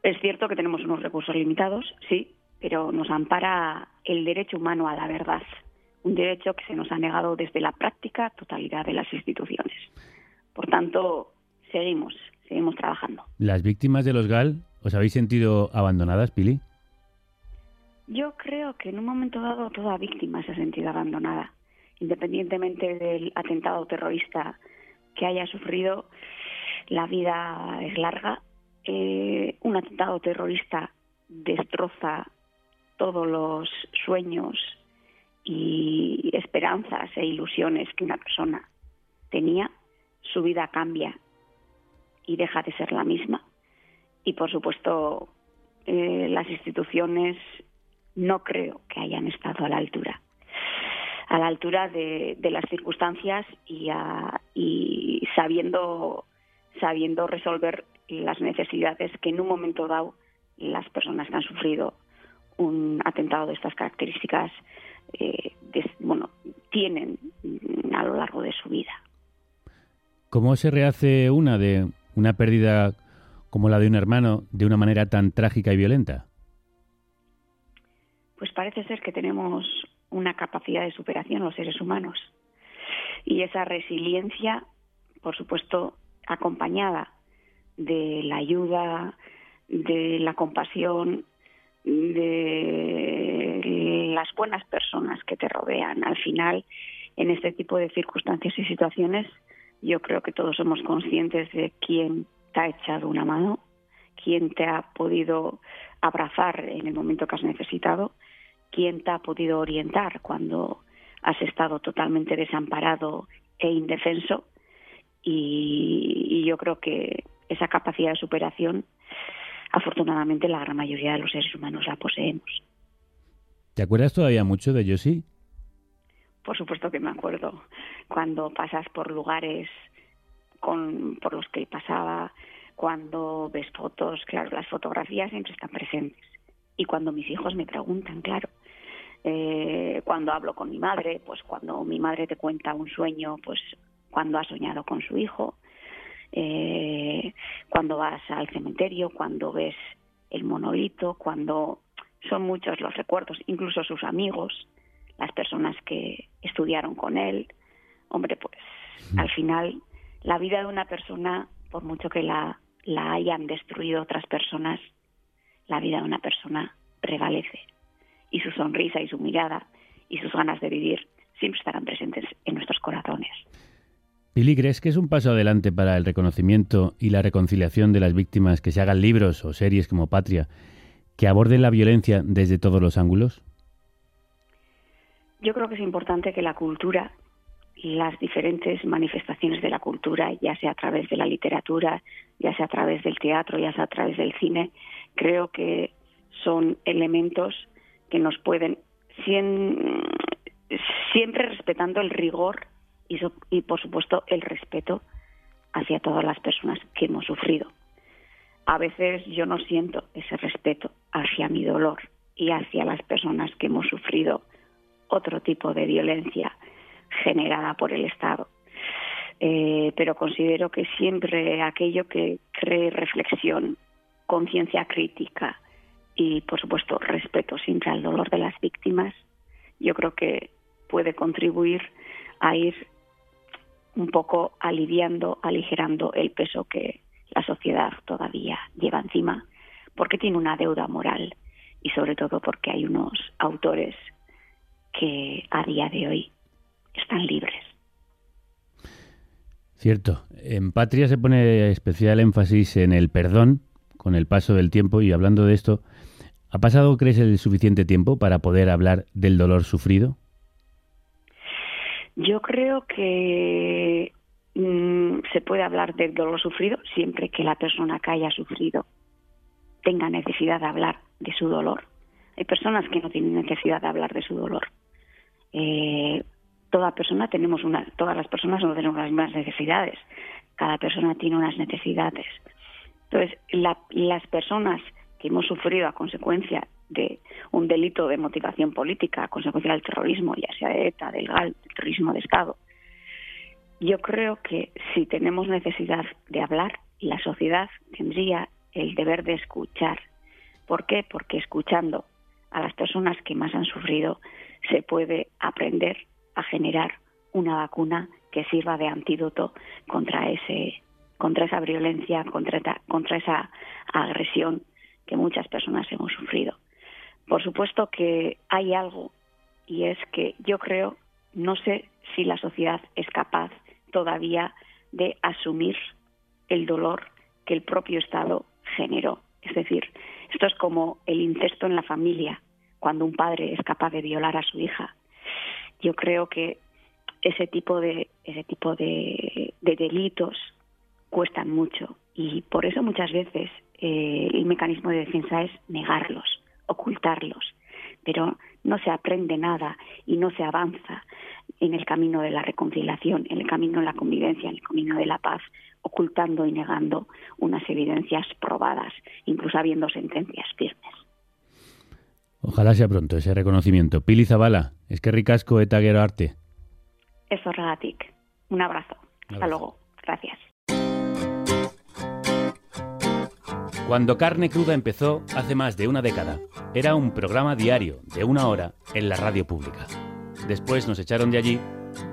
Es cierto que tenemos unos recursos limitados, sí, pero nos ampara el derecho humano a la verdad, un derecho que se nos ha negado desde la práctica totalidad de las instituciones. Por tanto, seguimos, seguimos trabajando. ¿Las víctimas de los GAL os habéis sentido abandonadas, Pili? Yo creo que en un momento dado toda víctima se ha sentido abandonada, independientemente del atentado terrorista que haya sufrido. La vida es larga. Eh, un atentado terrorista destroza todos los sueños y esperanzas e ilusiones que una persona tenía. Su vida cambia y deja de ser la misma. Y por supuesto, eh, las instituciones no creo que hayan estado a la altura a la altura de, las circunstancias y, a- y sabiendo sabiendo resolver las necesidades que en un momento dado las personas que han sufrido un atentado de estas características eh, des- bueno tienen mm, a lo largo de su vida ¿Cómo se rehace una de una pérdida como la de un hermano de una manera tan trágica y violenta? pues parece ser que tenemos una capacidad de superación los seres humanos. Y esa resiliencia, por supuesto, acompañada de la ayuda de la compasión, de las buenas personas que te rodean. Al final, en este tipo de circunstancias y situaciones, yo creo que todos somos conscientes de quién te ha echado una mano, quién te ha podido abrazar en el momento que has necesitado, quién te ha podido orientar cuando has estado totalmente desamparado e indefenso. Y, y yo creo que esa capacidad de superación, afortunadamente, la gran mayoría de los seres humanos la poseemos. ¿Te acuerdas todavía mucho de Josie? Por supuesto que me acuerdo cuando pasas por lugares con, por los que pasaba, cuando ves fotos, claro, las fotografías siempre están presentes. Y cuando mis hijos me preguntan, claro, eh, cuando hablo con mi madre, pues cuando mi madre te cuenta un sueño, pues cuando ha soñado con su hijo, eh, cuando vas al cementerio, cuando ves el monolito, cuando son muchos los recuerdos, incluso sus amigos, las personas que estudiaron con él. Hombre, pues al final la vida de una persona, por mucho que la, la hayan destruido otras personas, la vida de una persona prevalece. Y su sonrisa y su mirada y sus ganas de vivir siempre estarán presentes en nuestros corazones. Pili, ¿crees que es un paso adelante para el reconocimiento y la reconciliación de las víctimas que se hagan libros o series como Patria que aborden la violencia desde todos los ángulos? Yo creo que es importante que la cultura las diferentes manifestaciones de la cultura, ya sea a través de la literatura, ya sea a través del teatro, ya sea a través del cine, creo que son elementos que nos pueden, siempre respetando el rigor y, y, por supuesto, el respeto hacia todas las personas que hemos sufrido. A veces yo no siento ese respeto hacia mi dolor y hacia las personas que hemos sufrido otro tipo de violencia generada por el Estado. Eh, pero considero que siempre aquello que cree reflexión, conciencia crítica y, por supuesto, respeto siempre al dolor de las víctimas, yo creo que puede contribuir a ir un poco aliviando, aligerando el peso que la sociedad todavía lleva encima, porque tiene una deuda moral y sobre todo porque hay unos autores que a día de hoy están libres. Cierto. En Patria se pone especial énfasis en el perdón con el paso del tiempo y hablando de esto, ¿ha pasado, crees, el suficiente tiempo para poder hablar del dolor sufrido? Yo creo que mm, se puede hablar del dolor sufrido siempre que la persona que haya sufrido tenga necesidad de hablar de su dolor. Hay personas que no tienen necesidad de hablar de su dolor. Eh, toda persona tenemos una, todas las personas no tenemos las mismas necesidades. Cada persona tiene unas necesidades. Entonces, la- las personas que hemos sufrido a consecuencia de un delito de motivación política, a consecuencia del terrorismo, ya sea de ETA, del GAL, del terrorismo de Estado, yo creo que si tenemos necesidad de hablar, la sociedad tendría el deber de escuchar. ¿Por qué? Porque escuchando a las personas que más han sufrido se puede aprender a generar una vacuna que sirva de antídoto contra ese contra esa violencia, contra, contra esa agresión que muchas personas hemos sufrido. Por supuesto que hay algo y es que yo creo, no sé si la sociedad es capaz todavía de asumir el dolor que el propio Estado generó. Es decir, esto es como el incesto en la familia, cuando un padre es capaz de violar a su hija. Yo creo que ese tipo de ese tipo de, de delitos cuestan mucho y por eso muchas veces eh, el mecanismo de defensa es negarlos, ocultarlos, pero no se aprende nada y no se avanza en el camino de la reconciliación, en el camino de la convivencia, en el camino de la paz, ocultando y negando unas evidencias probadas, incluso habiendo sentencias firmes. Ojalá sea pronto ese reconocimiento. Pili Zabala, es que ricasco eta gero arte. Eso, Regatic. Un abrazo. Hasta luego. Gracias. Cuando Carne Cruda empezó hace más de una década, era un programa diario de una hora en la radio pública. Después nos echaron de allí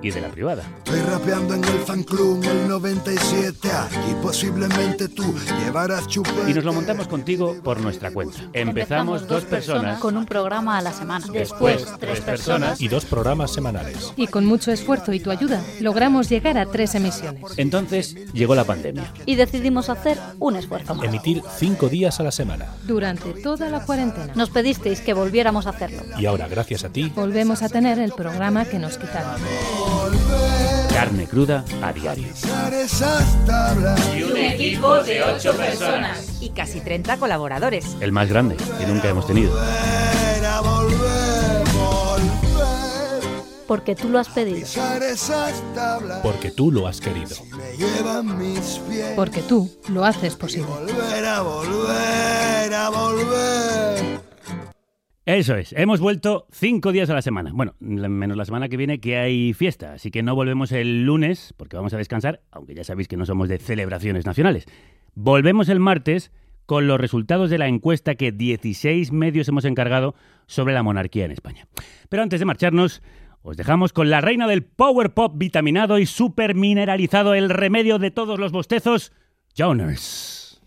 y de la privada. Estoy rapeando en el fan club el 97A y posiblemente tú llevarás chupete. Y nos lo montamos contigo por nuestra cuenta. Empezamos dos personas, con un programa a la semana. después tres personas Y dos programas semanales. Y con mucho esfuerzo y tu ayuda, logramos llegar a tres emisiones. Entonces llegó la pandemia. Y decidimos hacer un esfuerzo más. Emitir cinco días a la semana. Durante toda la cuarentena. Nos pedisteis que volviéramos a hacerlo. Y ahora, gracias a ti, Volvemos a tener el programa que nos quitaron. Carne cruda a diario. Y un equipo de ocho personas. Y casi 30 colaboradores. El más grande que nunca hemos tenido. Volver a volver, volver. Porque tú lo has pedido. Porque tú lo has querido. Porque tú lo haces posible. Volver a volver a volver. Eso es, hemos vuelto cinco días a la semana. Bueno, menos la semana que viene que hay fiesta, así que no volvemos el lunes porque vamos a descansar, aunque ya sabéis que no somos de celebraciones nacionales. Volvemos el martes con los resultados de la encuesta que 16 medios hemos encargado sobre la monarquía en España. Pero antes de marcharnos, os dejamos con la reina del power pop vitaminado y super mineralizado, el remedio de todos los bostezos, Joners.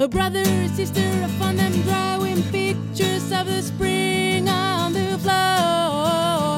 A brother, a sister, I found them drawing pictures of the spring on the floor,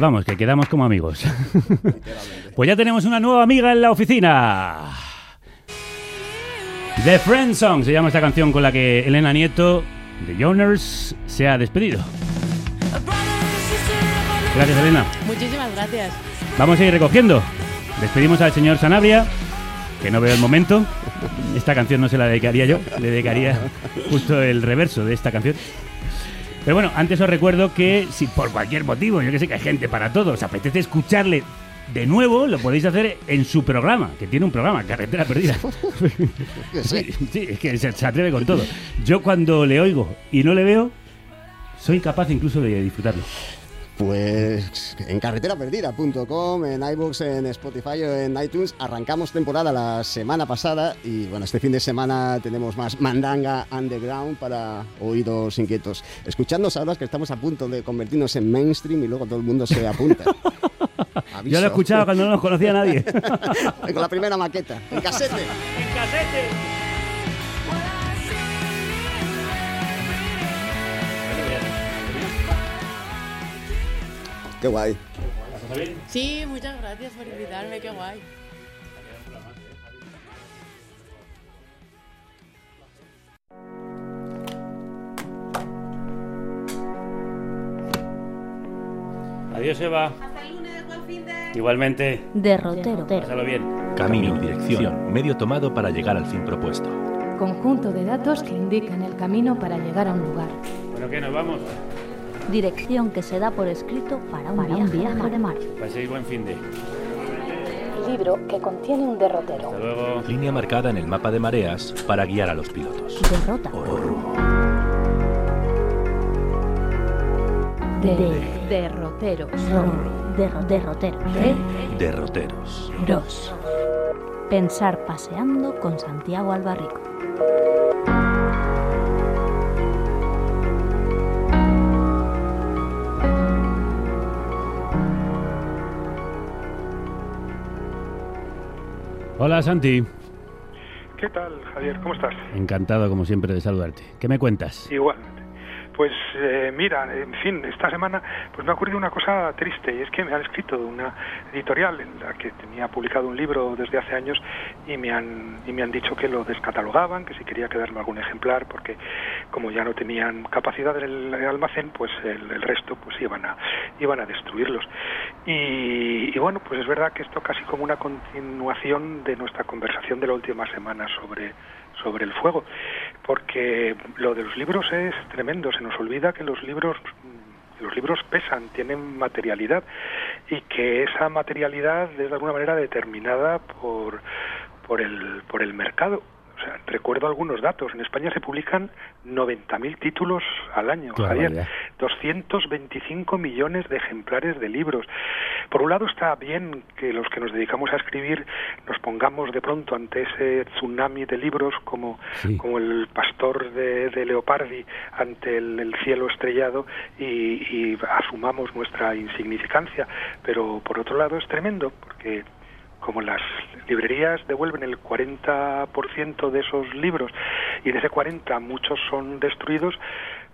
vamos, que quedamos como amigos. pues ya tenemos una nueva amiga en la oficina. The Friend Song se llama esta canción con la que Elena Nieto de Joners se ha despedido. Gracias, Elena. Muchísimas gracias. Vamos a ir recogiendo. Despedimos al señor Sanabria, que no veo el momento. Esta canción no se la dedicaría yo, le dedicaría justo el reverso de esta canción. Pero bueno, antes os recuerdo que si por cualquier motivo, yo que sé que hay gente para todo, os apetece escucharle de nuevo, lo podéis hacer en su programa, que tiene un programa, Carretera Perdida. *laughs* sí, sí, es que se, se atreve con todo. Yo cuando le oigo y no le veo, soy capaz incluso de disfrutarlo. Pues en carreteraperdida.com, en iBooks, en Spotify o en iTunes arrancamos temporada la semana pasada y bueno, este fin de semana tenemos más mandanga underground para oídos inquietos. Escuchadnos ahora que estamos a punto de convertirnos en mainstream y luego todo el mundo se apunta. *laughs* Aviso. Yo lo he escuchado cuando no nos conocía nadie. *laughs* Con la primera maqueta, en casete. Qué guay. Sí, muchas gracias por invitarme, qué guay. Adiós, Eva. Igualmente. Derrotero. Pásalo bien. Camino, dirección, medio tomado para llegar al fin propuesto. Conjunto de datos que indican el camino para llegar a un lugar. Bueno, ¿qué? ¿Nos vamos? Dirección que se da por escrito para un Para viaje, un viaje de mar. Paséis buen fin de. Libro que contiene un derrotero. Hasta luego. Línea marcada en el mapa de mareas para guiar a los pilotos. Derrota. De derroteros. Derro- derrotero. ¿Eh? Derroteros. Dos. Pensar paseando con Santiago Albarrico. Hola, Santi. ¿Qué tal, Javier? ¿Cómo estás? Encantado, como siempre, de saludarte. ¿Qué me cuentas? Igualmente. Pues eh, mira, en fin, esta semana pues me ha ocurrido una cosa triste y es que me han escrito de una editorial en la que tenía publicado un libro desde hace años y me han y me han dicho que lo descatalogaban, que si quería quedarme algún ejemplar porque como ya no tenían capacidad en el almacén, pues el, resto pues iban a iban a destruirlos. Y, y bueno, pues es verdad que esto casi como una continuación de nuestra conversación de la última semana sobre sobre el fuego, porque lo de los libros es tremendo, se nos olvida que los libros mm, los libros pesan, tienen materialidad y que esa materialidad es de alguna manera determinada por por el por el mercado. O sea, recuerdo algunos datos. En España se publican 90.000 títulos al año, Javier. barbaridad. 225 millones de ejemplares de libros. Por un lado está bien que los que nos dedicamos a escribir nos pongamos de pronto ante ese tsunami de libros como, como el pastor de, de Leopardi ante el, el cielo estrellado y, y asumamos nuestra insignificancia. Pero por otro lado es tremendo porque como las librerías devuelven el 40% de esos libros y de ese 40 muchos son destruidos,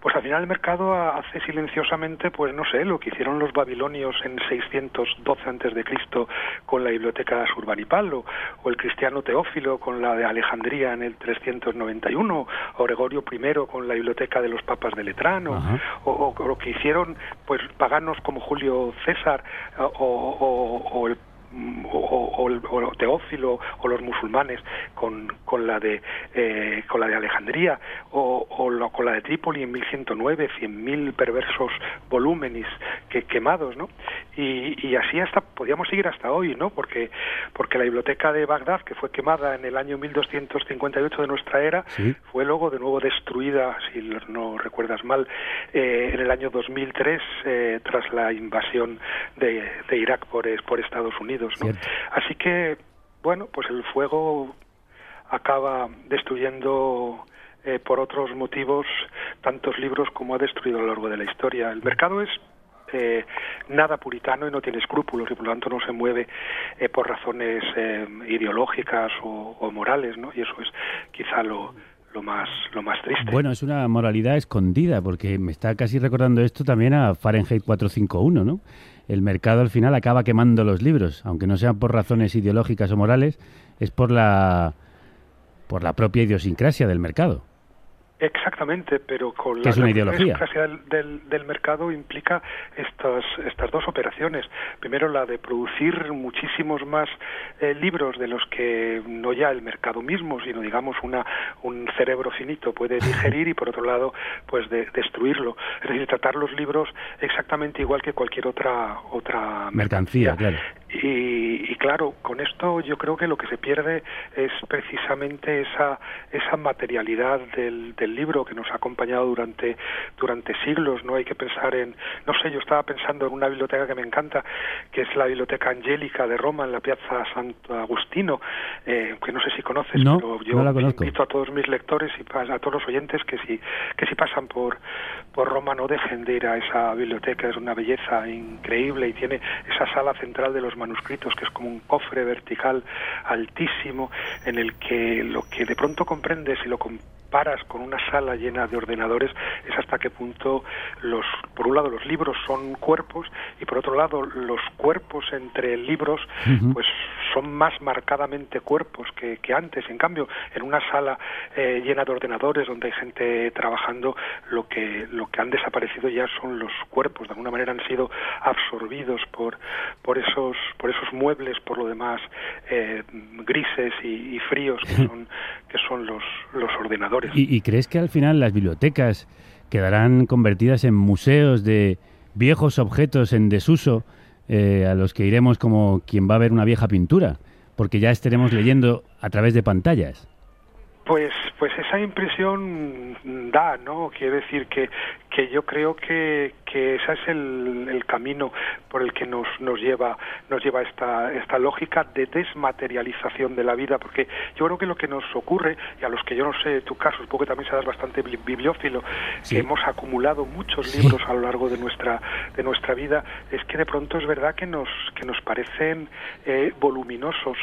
pues al final el mercado ha- hace silenciosamente, pues no sé, lo que hicieron los babilonios en 612 antes de Cristo con la biblioteca Surbanipal o, o el cristiano Teófilo con la de Alejandría en el 391 o Gregorio I con la biblioteca de los papas de Letrán o, o, lo que hicieron pues paganos como Julio César o, o- el o, o- o- Teófilo o los musulmanes con, con la de eh, con la de Alejandría o, o lo- con la de Trípoli en 1109 100.000 perversos volúmenes que quemados no y, y así hasta podíamos seguir hasta hoy no porque porque la biblioteca de Bagdad que fue quemada en el año 1258 de nuestra era fue luego de nuevo destruida, si no recuerdas mal, eh, en el año 2003 eh, tras la invasión de, de Irak por, es- por Estados Unidos. ¿no? Así que, bueno, pues el fuego acaba destruyendo eh, por otros motivos tantos libros como ha destruido a lo largo de la historia. El mercado es eh, nada puritano y no tiene escrúpulos y por lo tanto no se mueve eh, por razones eh, ideológicas o, morales, ¿no? Y eso es quizá lo, lo más lo más triste. Bueno, es una moralidad escondida, porque me está casi recordando esto también a Fahrenheit 451, ¿no? El mercado al final acaba quemando los libros, aunque no sean por razones ideológicas o morales, es por la por la propia idiosincrasia del mercado. Exactamente, pero con la es una la ideología. idiosincrasia del, del, del mercado implica estas, estas dos operaciones. Primero, la de producir muchísimos más eh, libros de los que no ya el mercado mismo, sino digamos una, un cerebro finito puede digerir y por otro lado, pues de destruirlo. Es decir, tratar los libros exactamente igual que cualquier otra otra Mercancía, claro. y, y claro, con esto yo creo que lo que se pierde es precisamente esa, esa materialidad del, del del libro que nos ha acompañado durante durante siglos no hay que pensar en no sé yo estaba pensando en una biblioteca que me encanta que es la biblioteca Angélica de Roma en la Piazza Santo Agustino eh, que no sé si conoces No, pero yo no invito a todos mis lectores y a todos los oyentes que si que si pasan por por Roma no dejen de ir a esa biblioteca es una belleza increíble y tiene esa sala central de los manuscritos que es como un cofre vertical altísimo en el que lo que de pronto comprendes y lo comparas con una sala llena de ordenadores es hasta qué punto los por un lado los libros son cuerpos y por otro lado los cuerpos entre libros pues son más marcadamente cuerpos que, que antes. En cambio, en una sala eh, llena de ordenadores donde hay gente trabajando, lo que lo que han desaparecido ya son los cuerpos. De alguna manera han sido absorbidos por por esos por esos muebles, por lo demás eh, grises y, y fríos que *laughs* son que son los los ordenadores. ¿Y, crees que al final las bibliotecas quedarán convertidas en museos de viejos objetos en desuso eh, a los que iremos como quien va a ver una vieja pintura? Porque ya estaremos leyendo a través de pantallas. Pues, pues esa impresión da, ¿no? Quiere decir que, que yo creo que, que ese es el, el camino por el que nos, nos lleva, nos lleva esta, esta lógica de desmaterialización de la vida, porque yo creo que lo que nos ocurre, y a los que yo no sé tu caso, supongo que también serás bastante bli- bibliófilo, que hemos acumulado muchos libros a lo largo de nuestra, de nuestra vida, es que de pronto es verdad que nos, que nos parecen eh, voluminosos,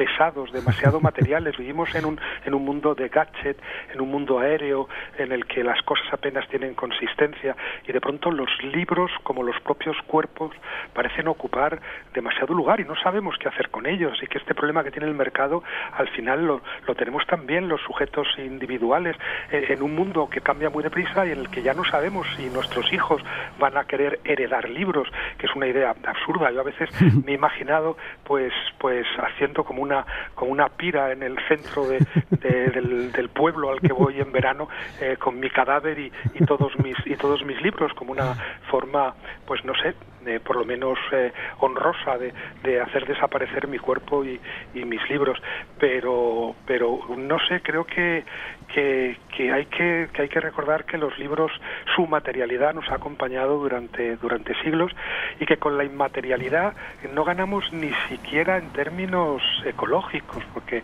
pesados, demasiado *laughs* materiales. Vivimos en un, en un mundo de gadget, en un mundo aéreo, en el que las cosas apenas tienen consistencia y de pronto los libros, como los propios cuerpos, parecen ocupar demasiado lugar y no sabemos qué hacer con ellos. Y que este problema que tiene el mercado, al final lo, lo tenemos también los sujetos individuales, eh, en un mundo que cambia muy deprisa y en el que ya no sabemos si nuestros hijos van a querer heredar libros, que es una idea absurda. Yo a veces *laughs* me he imaginado pues pues haciendo como una como una pira en el centro de, de- *laughs* del, del pueblo al que voy en verano eh, con mi cadáver y, y todos mis y todos mis libros como una forma pues no sé eh, por lo menos eh, honrosa de, de hacer desaparecer mi cuerpo y, y mis libros. Pero pero no sé creo que que, que hay que, que hay que recordar que los libros su materialidad nos ha acompañado durante durante siglos y que con la inmaterialidad no ganamos ni siquiera en términos ecológicos porque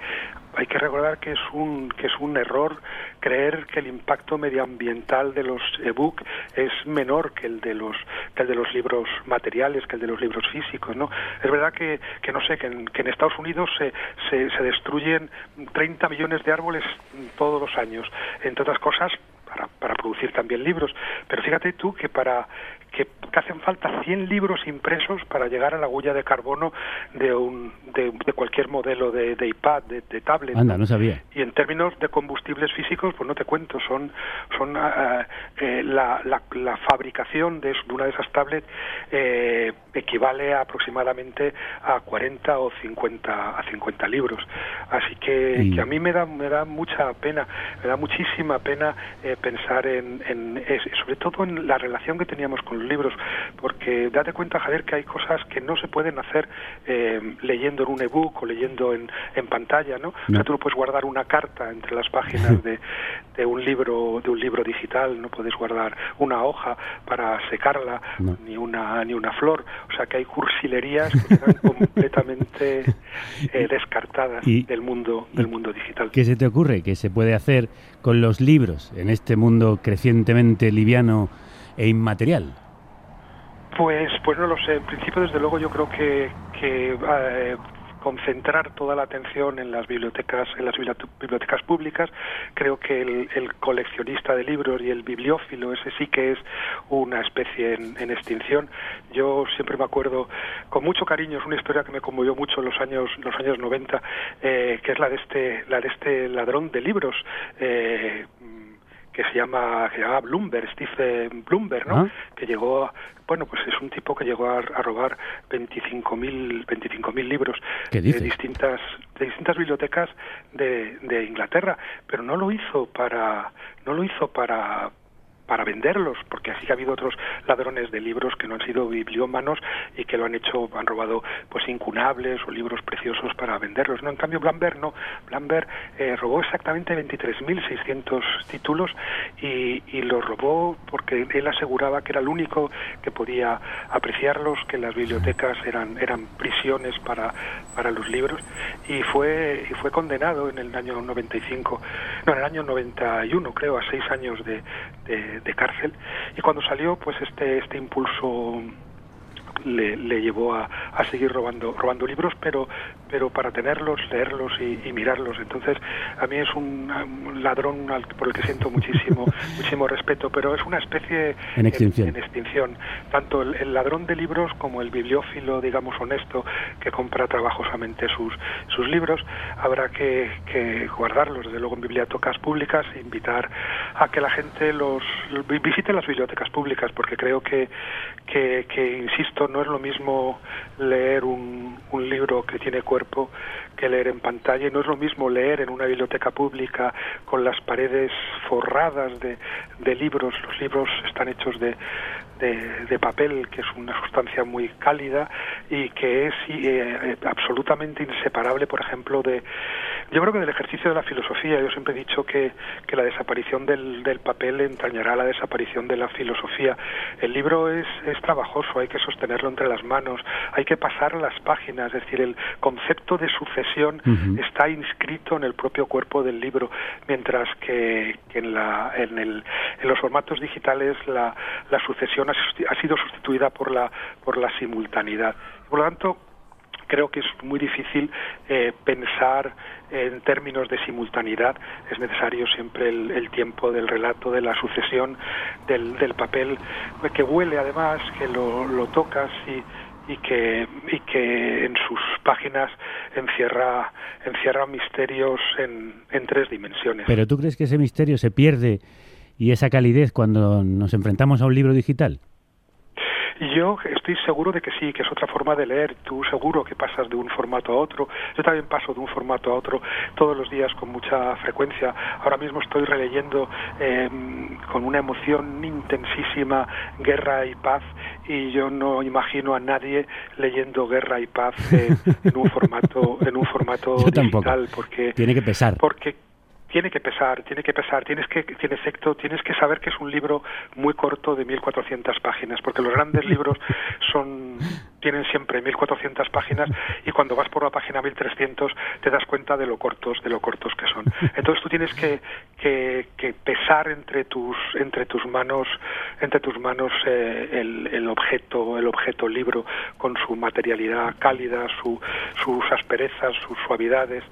hay que recordar que es un que es un error creer que el impacto medioambiental de los ebook es menor que el de los que el de los libros materiales que el de los libros físicos no es verdad que, que no sé que en, que en Estados Unidos se, se, se destruyen 30 millones de árboles todos los años entre otras cosas para, para producir también libros. Pero fíjate tú que para que, que hacen falta 100 libros impresos para llegar a la huella de carbono de un de, de cualquier modelo de, de iPad de, de tablet Anda, no sabía. y en términos de combustibles físicos, pues no te cuento, son, son eh, la, la, la fabricación de, una de esas tablets eh, equivale a aproximadamente a 40 o 50, a 50 libros. Así que, a mí me da, me da mucha pena, me da muchísima pena eh, pensar en, en sobre todo en la relación que teníamos con los libros, porque date cuenta, Javier, que hay cosas que no se pueden hacer eh, leyendo en un ebook o leyendo en, en pantalla, ¿no? O No. sea, tú no puedes guardar una carta entre las páginas de, de un libro de un libro digital, no puedes guardar una hoja para secarla, No. ni una ni una flor, o sea que hay cursilerías que quedan *laughs* completamente eh, descartadas Y- del mundo del mundo digital. ¿Qué se te ocurre que se puede hacer con los libros en este mundo crecientemente liviano e inmaterial? Pues, pues no lo sé. En principio, desde luego, yo creo que, que eh, concentrar toda la atención en las bibliotecas, en las bibliote- bibliotecas públicas, creo que el, el coleccionista de libros y el bibliófilo, ese sí que es una especie en, en extinción. Yo siempre me acuerdo con mucho cariño, es una historia que me conmovió mucho en los años, los años 90, eh, que es la de este, la de este ladrón de libros. Eh, que se llama que se llama Bloomberg, Steve Bloomberg, ¿no? Ah. Que llegó, bueno, pues es un tipo que llegó a, a robar 25.000 25.000 libros ¿Qué de distintas de distintas bibliotecas de, de Inglaterra, pero no lo hizo para no lo hizo para para venderlos, porque así ha habido otros ladrones de libros que no han sido bibliómanos y que lo han hecho, han robado pues incunables o libros preciosos para venderlos. No, en cambio Blambert no, Blambert eh, robó exactamente 23.600 títulos y, y los robó porque él aseguraba que era el único que podía apreciarlos, que las bibliotecas eran eran prisiones para para los libros y fue y fue condenado en el año 95, no, en el año 91 creo a seis años de, de, de cárcel. Y cuando salió pues este este impulso le, le llevó a, a seguir robando robando libros pero pero para tenerlos leerlos y, y mirarlos. Entonces a mí es un, un ladrón al- por el que siento muchísimo *laughs* muchísimo respeto pero es una especie En extinción. en extinción. tanto el, el ladrón de libros como el bibliófilo digamos honesto que compra trabajosamente sus sus libros habrá que, que guardarlos. Desde luego en bibliotecas públicas e invitar a que la gente los vi- visite las bibliotecas públicas porque creo que que, que, insisto no es lo mismo leer un, un libro que tiene cuerpo cuerpo que leer en pantalla y no es lo mismo leer en una biblioteca pública con las paredes forradas de, de libros los libros están hechos de de, papel, que es una sustancia muy cálida y que es eh, absolutamente inseparable, por ejemplo, de, yo creo que del ejercicio de la filosofía. Yo siempre he dicho que, que la desaparición del, del papel entrañará la desaparición de la filosofía. El libro es, es trabajoso, hay que sostenerlo entre las manos, hay que pasar las páginas, es decir, el concepto de sucesión Está inscrito en el propio cuerpo del libro, mientras que, que en, la, en, el, en los formatos digitales la, la sucesión ha, ha sido sustituida por la, por la simultaneidad. Por lo tanto, creo que es muy difícil eh, pensar en términos de simultaneidad. Es necesario siempre el, el tiempo del relato, de la sucesión del, del papel, que huele además, que lo, lo tocas y, y que, y que en sus páginas encierra, encierra misterios en, en tres dimensiones. Pero ¿tú crees que ese misterio se pierde y esa calidez cuando nos enfrentamos a un libro digital? Yo estoy seguro de que sí, que es otra forma de leer. Tú seguro que pasas de un formato a otro. Yo también paso de un formato a otro todos los días con mucha frecuencia. Ahora mismo estoy releyendo eh, con una emoción intensísima Guerra y Paz y yo no imagino a nadie leyendo Guerra y Paz en un formato en un formato Yo tampoco. digital porque Tiene que pesar. porque tiene que pesar, tiene que pesar, tienes que, en efecto, tienes que saber que es un libro muy corto de 1400 páginas, porque los grandes libros son tienen siempre 1400 páginas y cuando vas por la página 1300 te das cuenta de lo cortos, de lo cortos que son. Entonces tú tienes que, que, que pesar entre tus entre tus manos, entre tus manos eh, el, el objeto, el objeto libro con su materialidad cálida, su, sus asperezas, sus suavidades,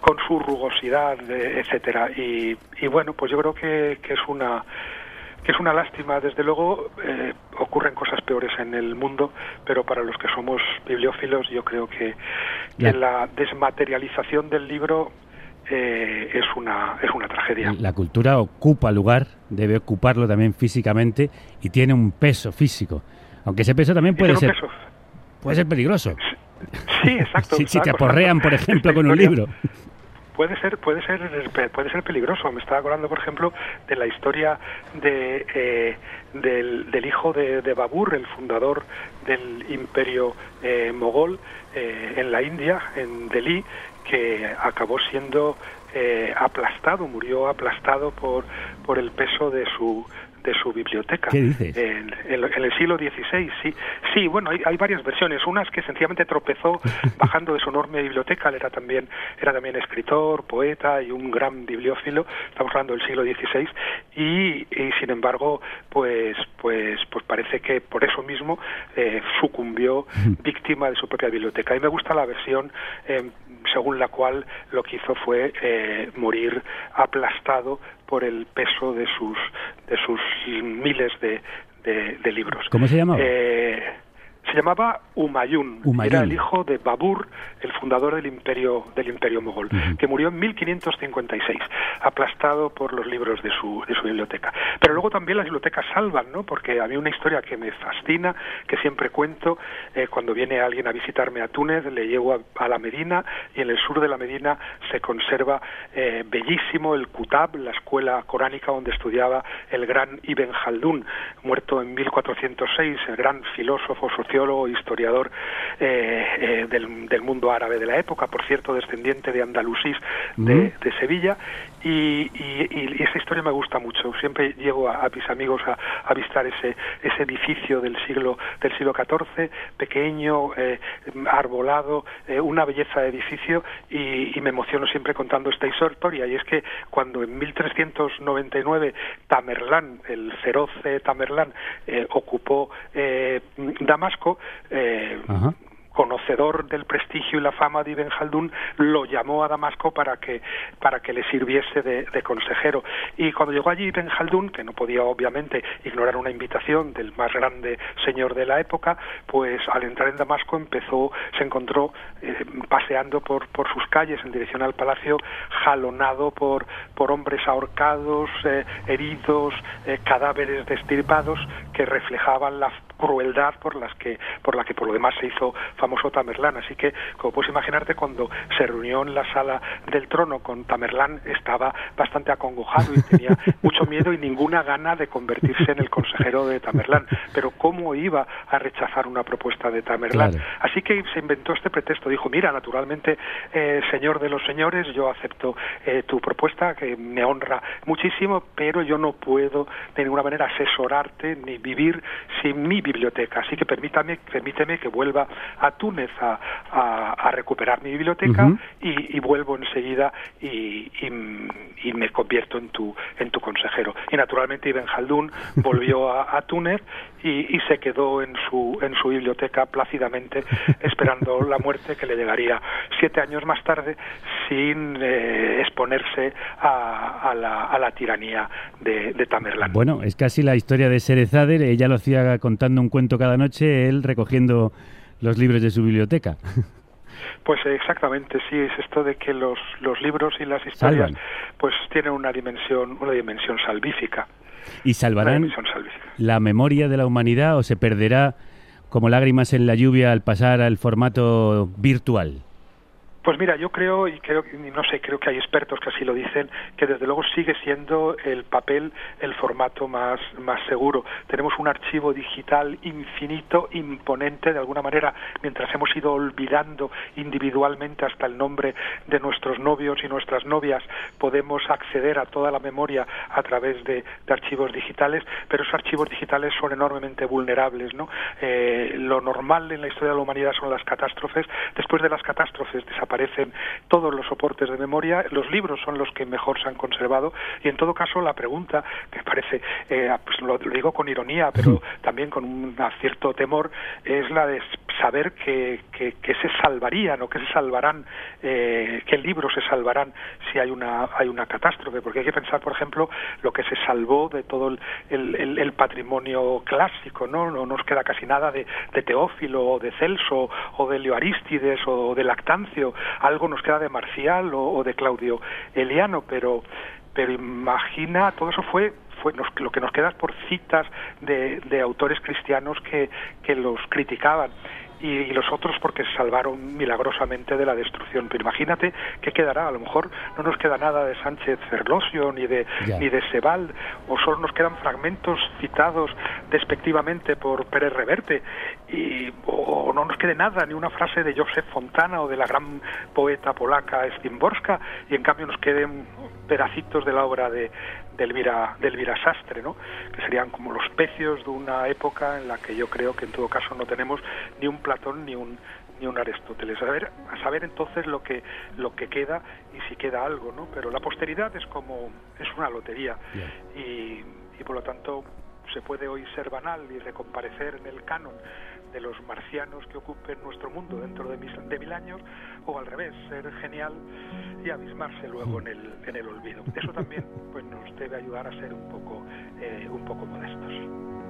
con su rugosidad, eh, etcétera. Y, y bueno, pues yo creo que, es una es una lástima. Desde luego eh, ocurren cosas peores en el mundo, pero para los que somos bibliófilos yo creo que, que La- desmaterialización del libro eh, es una es una tragedia. La cultura ocupa lugar, debe ocuparlo también físicamente y tiene un peso físico. Aunque ese peso también puede ser, peso. puede ser peligroso. Sí, exacto. *laughs* Si, si te aporrean, por ejemplo, con un libro. Puede ser puede ser puede ser peligroso. Me estaba acordando por ejemplo de la historia de eh, del, hijo de, de Babur el fundador del imperio eh, mogol eh, en la India en Delhi que acabó siendo eh, aplastado murió aplastado por por el peso de su de su biblioteca ¿Qué dices? en, en- en el siglo XVI, sí. Sí, bueno, hay, hay varias versiones. Una es que sencillamente tropezó *laughs* bajando de su enorme biblioteca. Él era también, era también escritor, poeta y un gran bibliófilo. Estamos hablando del siglo XVI. Y, y, sin embargo, pues, pues, pues parece que por eso mismo eh, sucumbió *laughs* víctima de su propia biblioteca. Y me gusta la versión eh, según la cual lo que hizo fue eh, morir aplastado por el peso de sus de sus miles de, de, de libros. ¿Cómo se llamaba? Eh, Se llamaba Humayun, Humayun. era el hijo de Babur, el fundador del imperio del imperio mogol, que murió en 1556, aplastado por los libros de su, de su biblioteca. Pero luego también las bibliotecas salvan, ¿no? Porque había una historia que me fascina, que siempre cuento, eh, cuando viene alguien a visitarme a Túnez, le llevo a, a la Medina y en el sur de la Medina se conserva eh, bellísimo el Kutab, la escuela coránica donde estudiaba el gran Ibn Khaldun, muerto en 1406, el gran filósofo, sociólogo, historiador eh, eh, del, del mundo árabe de la época, por cierto, descendiente de Andalusís de, Mm. de Sevilla, y, y- y esa historia me gusta mucho. Siempre llego a, mis amigos a, a visitar ese, edificio del siglo del siglo XIV, pequeño, eh, arbolado, eh, una belleza de edificio, y, y me emociono siempre contando esta historia. Y es que cuando en 1399 Tamerlán, el feroz eh, Tamerlán, eh, ocupó eh, Damasco. Conocedor del prestigio y la fama de Ibn Khaldun, lo llamó a Damasco para que, para que le sirviese de, consejero. Y cuando llegó allí Ibn Khaldun, que no podía obviamente ignorar una invitación del más grande señor de la época, pues al entrar en Damasco empezó, se encontró eh, paseando por, por sus calles en dirección al palacio, jalonado por, por hombres ahorcados, eh, heridos, eh, cadáveres destirpados que reflejaban la crueldad por las que por la que por lo demás se hizo famoso Tamerlán. Así que como puedes imaginarte cuando se reunió en la sala del trono con Tamerlán estaba bastante acongojado y tenía *laughs* mucho miedo y ninguna gana de convertirse en el consejero de Tamerlán. Pero cómo iba a rechazar una propuesta de Tamerlán Claro. así que se inventó este pretexto. Dijo mira naturalmente eh, señor de los señores yo acepto eh, tu propuesta que me honra muchísimo pero yo no puedo de ninguna manera asesorarte ni vivir sin mi biblioteca. Así que permítame permíteme que vuelva a Túnez a, a- a recuperar mi biblioteca y, y vuelvo enseguida y, y- y me convierto en tu en tu consejero. Y naturalmente Ibn Khaldun *laughs* volvió a, a Túnez y, y se quedó en su en su biblioteca plácidamente *laughs* esperando la muerte que le llegaría siete años más tarde sin eh, exponerse a, a la, a la tiranía de, de Tamerlán. Bueno, es casi la historia de Serezader. Ella lo hacía contando un cuento cada noche, él recogiendo los libros de su biblioteca. *laughs* Pues exactamente, sí, es esto de que los, los libros y las historias Salvan. pues tienen una dimensión, una dimensión salvífica. ¿Y salvarán la memoria de la humanidad o se perderá como lágrimas en la lluvia al pasar al formato virtual? Pues mira, yo creo, y creo no sé, creo que hay expertos que así lo dicen, que desde luego sigue siendo el papel el formato más, más seguro. Tenemos un archivo digital infinito, imponente, de alguna manera, mientras hemos ido olvidando individualmente hasta el nombre de nuestros novios y nuestras novias, podemos acceder a toda la memoria a través de, de archivos digitales, pero esos archivos digitales son enormemente vulnerables, ¿no? Eh, lo normal en la historia de la humanidad son las catástrofes. Después de las catástrofes desaparecen todos los soportes de memoria. Los libros son los que mejor se han conservado. Y en todo caso, la pregunta, que parece, eh, pues lo, lo digo con ironía, pero también con un cierto temor, es la de saber que, que, que se salvarían o que se salvarán, eh, qué libros se salvarán si hay una, hay una catástrofe. Porque hay que pensar, por ejemplo, lo que se salvó de todo el, el, el- el patrimonio clásico, ¿no? No nos queda casi nada de, de Teófilo o de Celso o de Leo Aristides o de Lactancio. Algo nos queda de Marcial o, o de Claudio Eliano, pero, pero imagina, todo eso fue fue nos- lo que nos queda por citas de, de autores cristianos que, que los criticaban y, y los otros porque se salvaron milagrosamente de la destrucción. Pero imagínate qué quedará. A lo mejor no nos queda nada de Sánchez Ferlosio ni de ni de Sebald o solo nos quedan fragmentos citados despectivamente por Pérez Reverte y o no nos quede nada ni una frase de Joseph Fontana o de la gran poeta polaca Szymborska y en cambio nos queden pedacitos de la obra de, de Elvira, de Elvira Sastre, ¿no? que serían como los pecios de una época en la que yo creo que en todo caso no tenemos ni un Platón ni un ni un Aristóteles. A saber, a saber entonces lo que lo que queda y si queda algo, ¿no? Pero la posteridad es como es una lotería y, y por lo tanto se puede hoy ser banal y recomparecer en el canon de los marcianos que ocupen nuestro mundo dentro de, mis, de mil años o al revés, ser genial y abismarse luego en el, en el olvido. Eso también pues nos debe ayudar a ser un poco, eh, un poco modestos.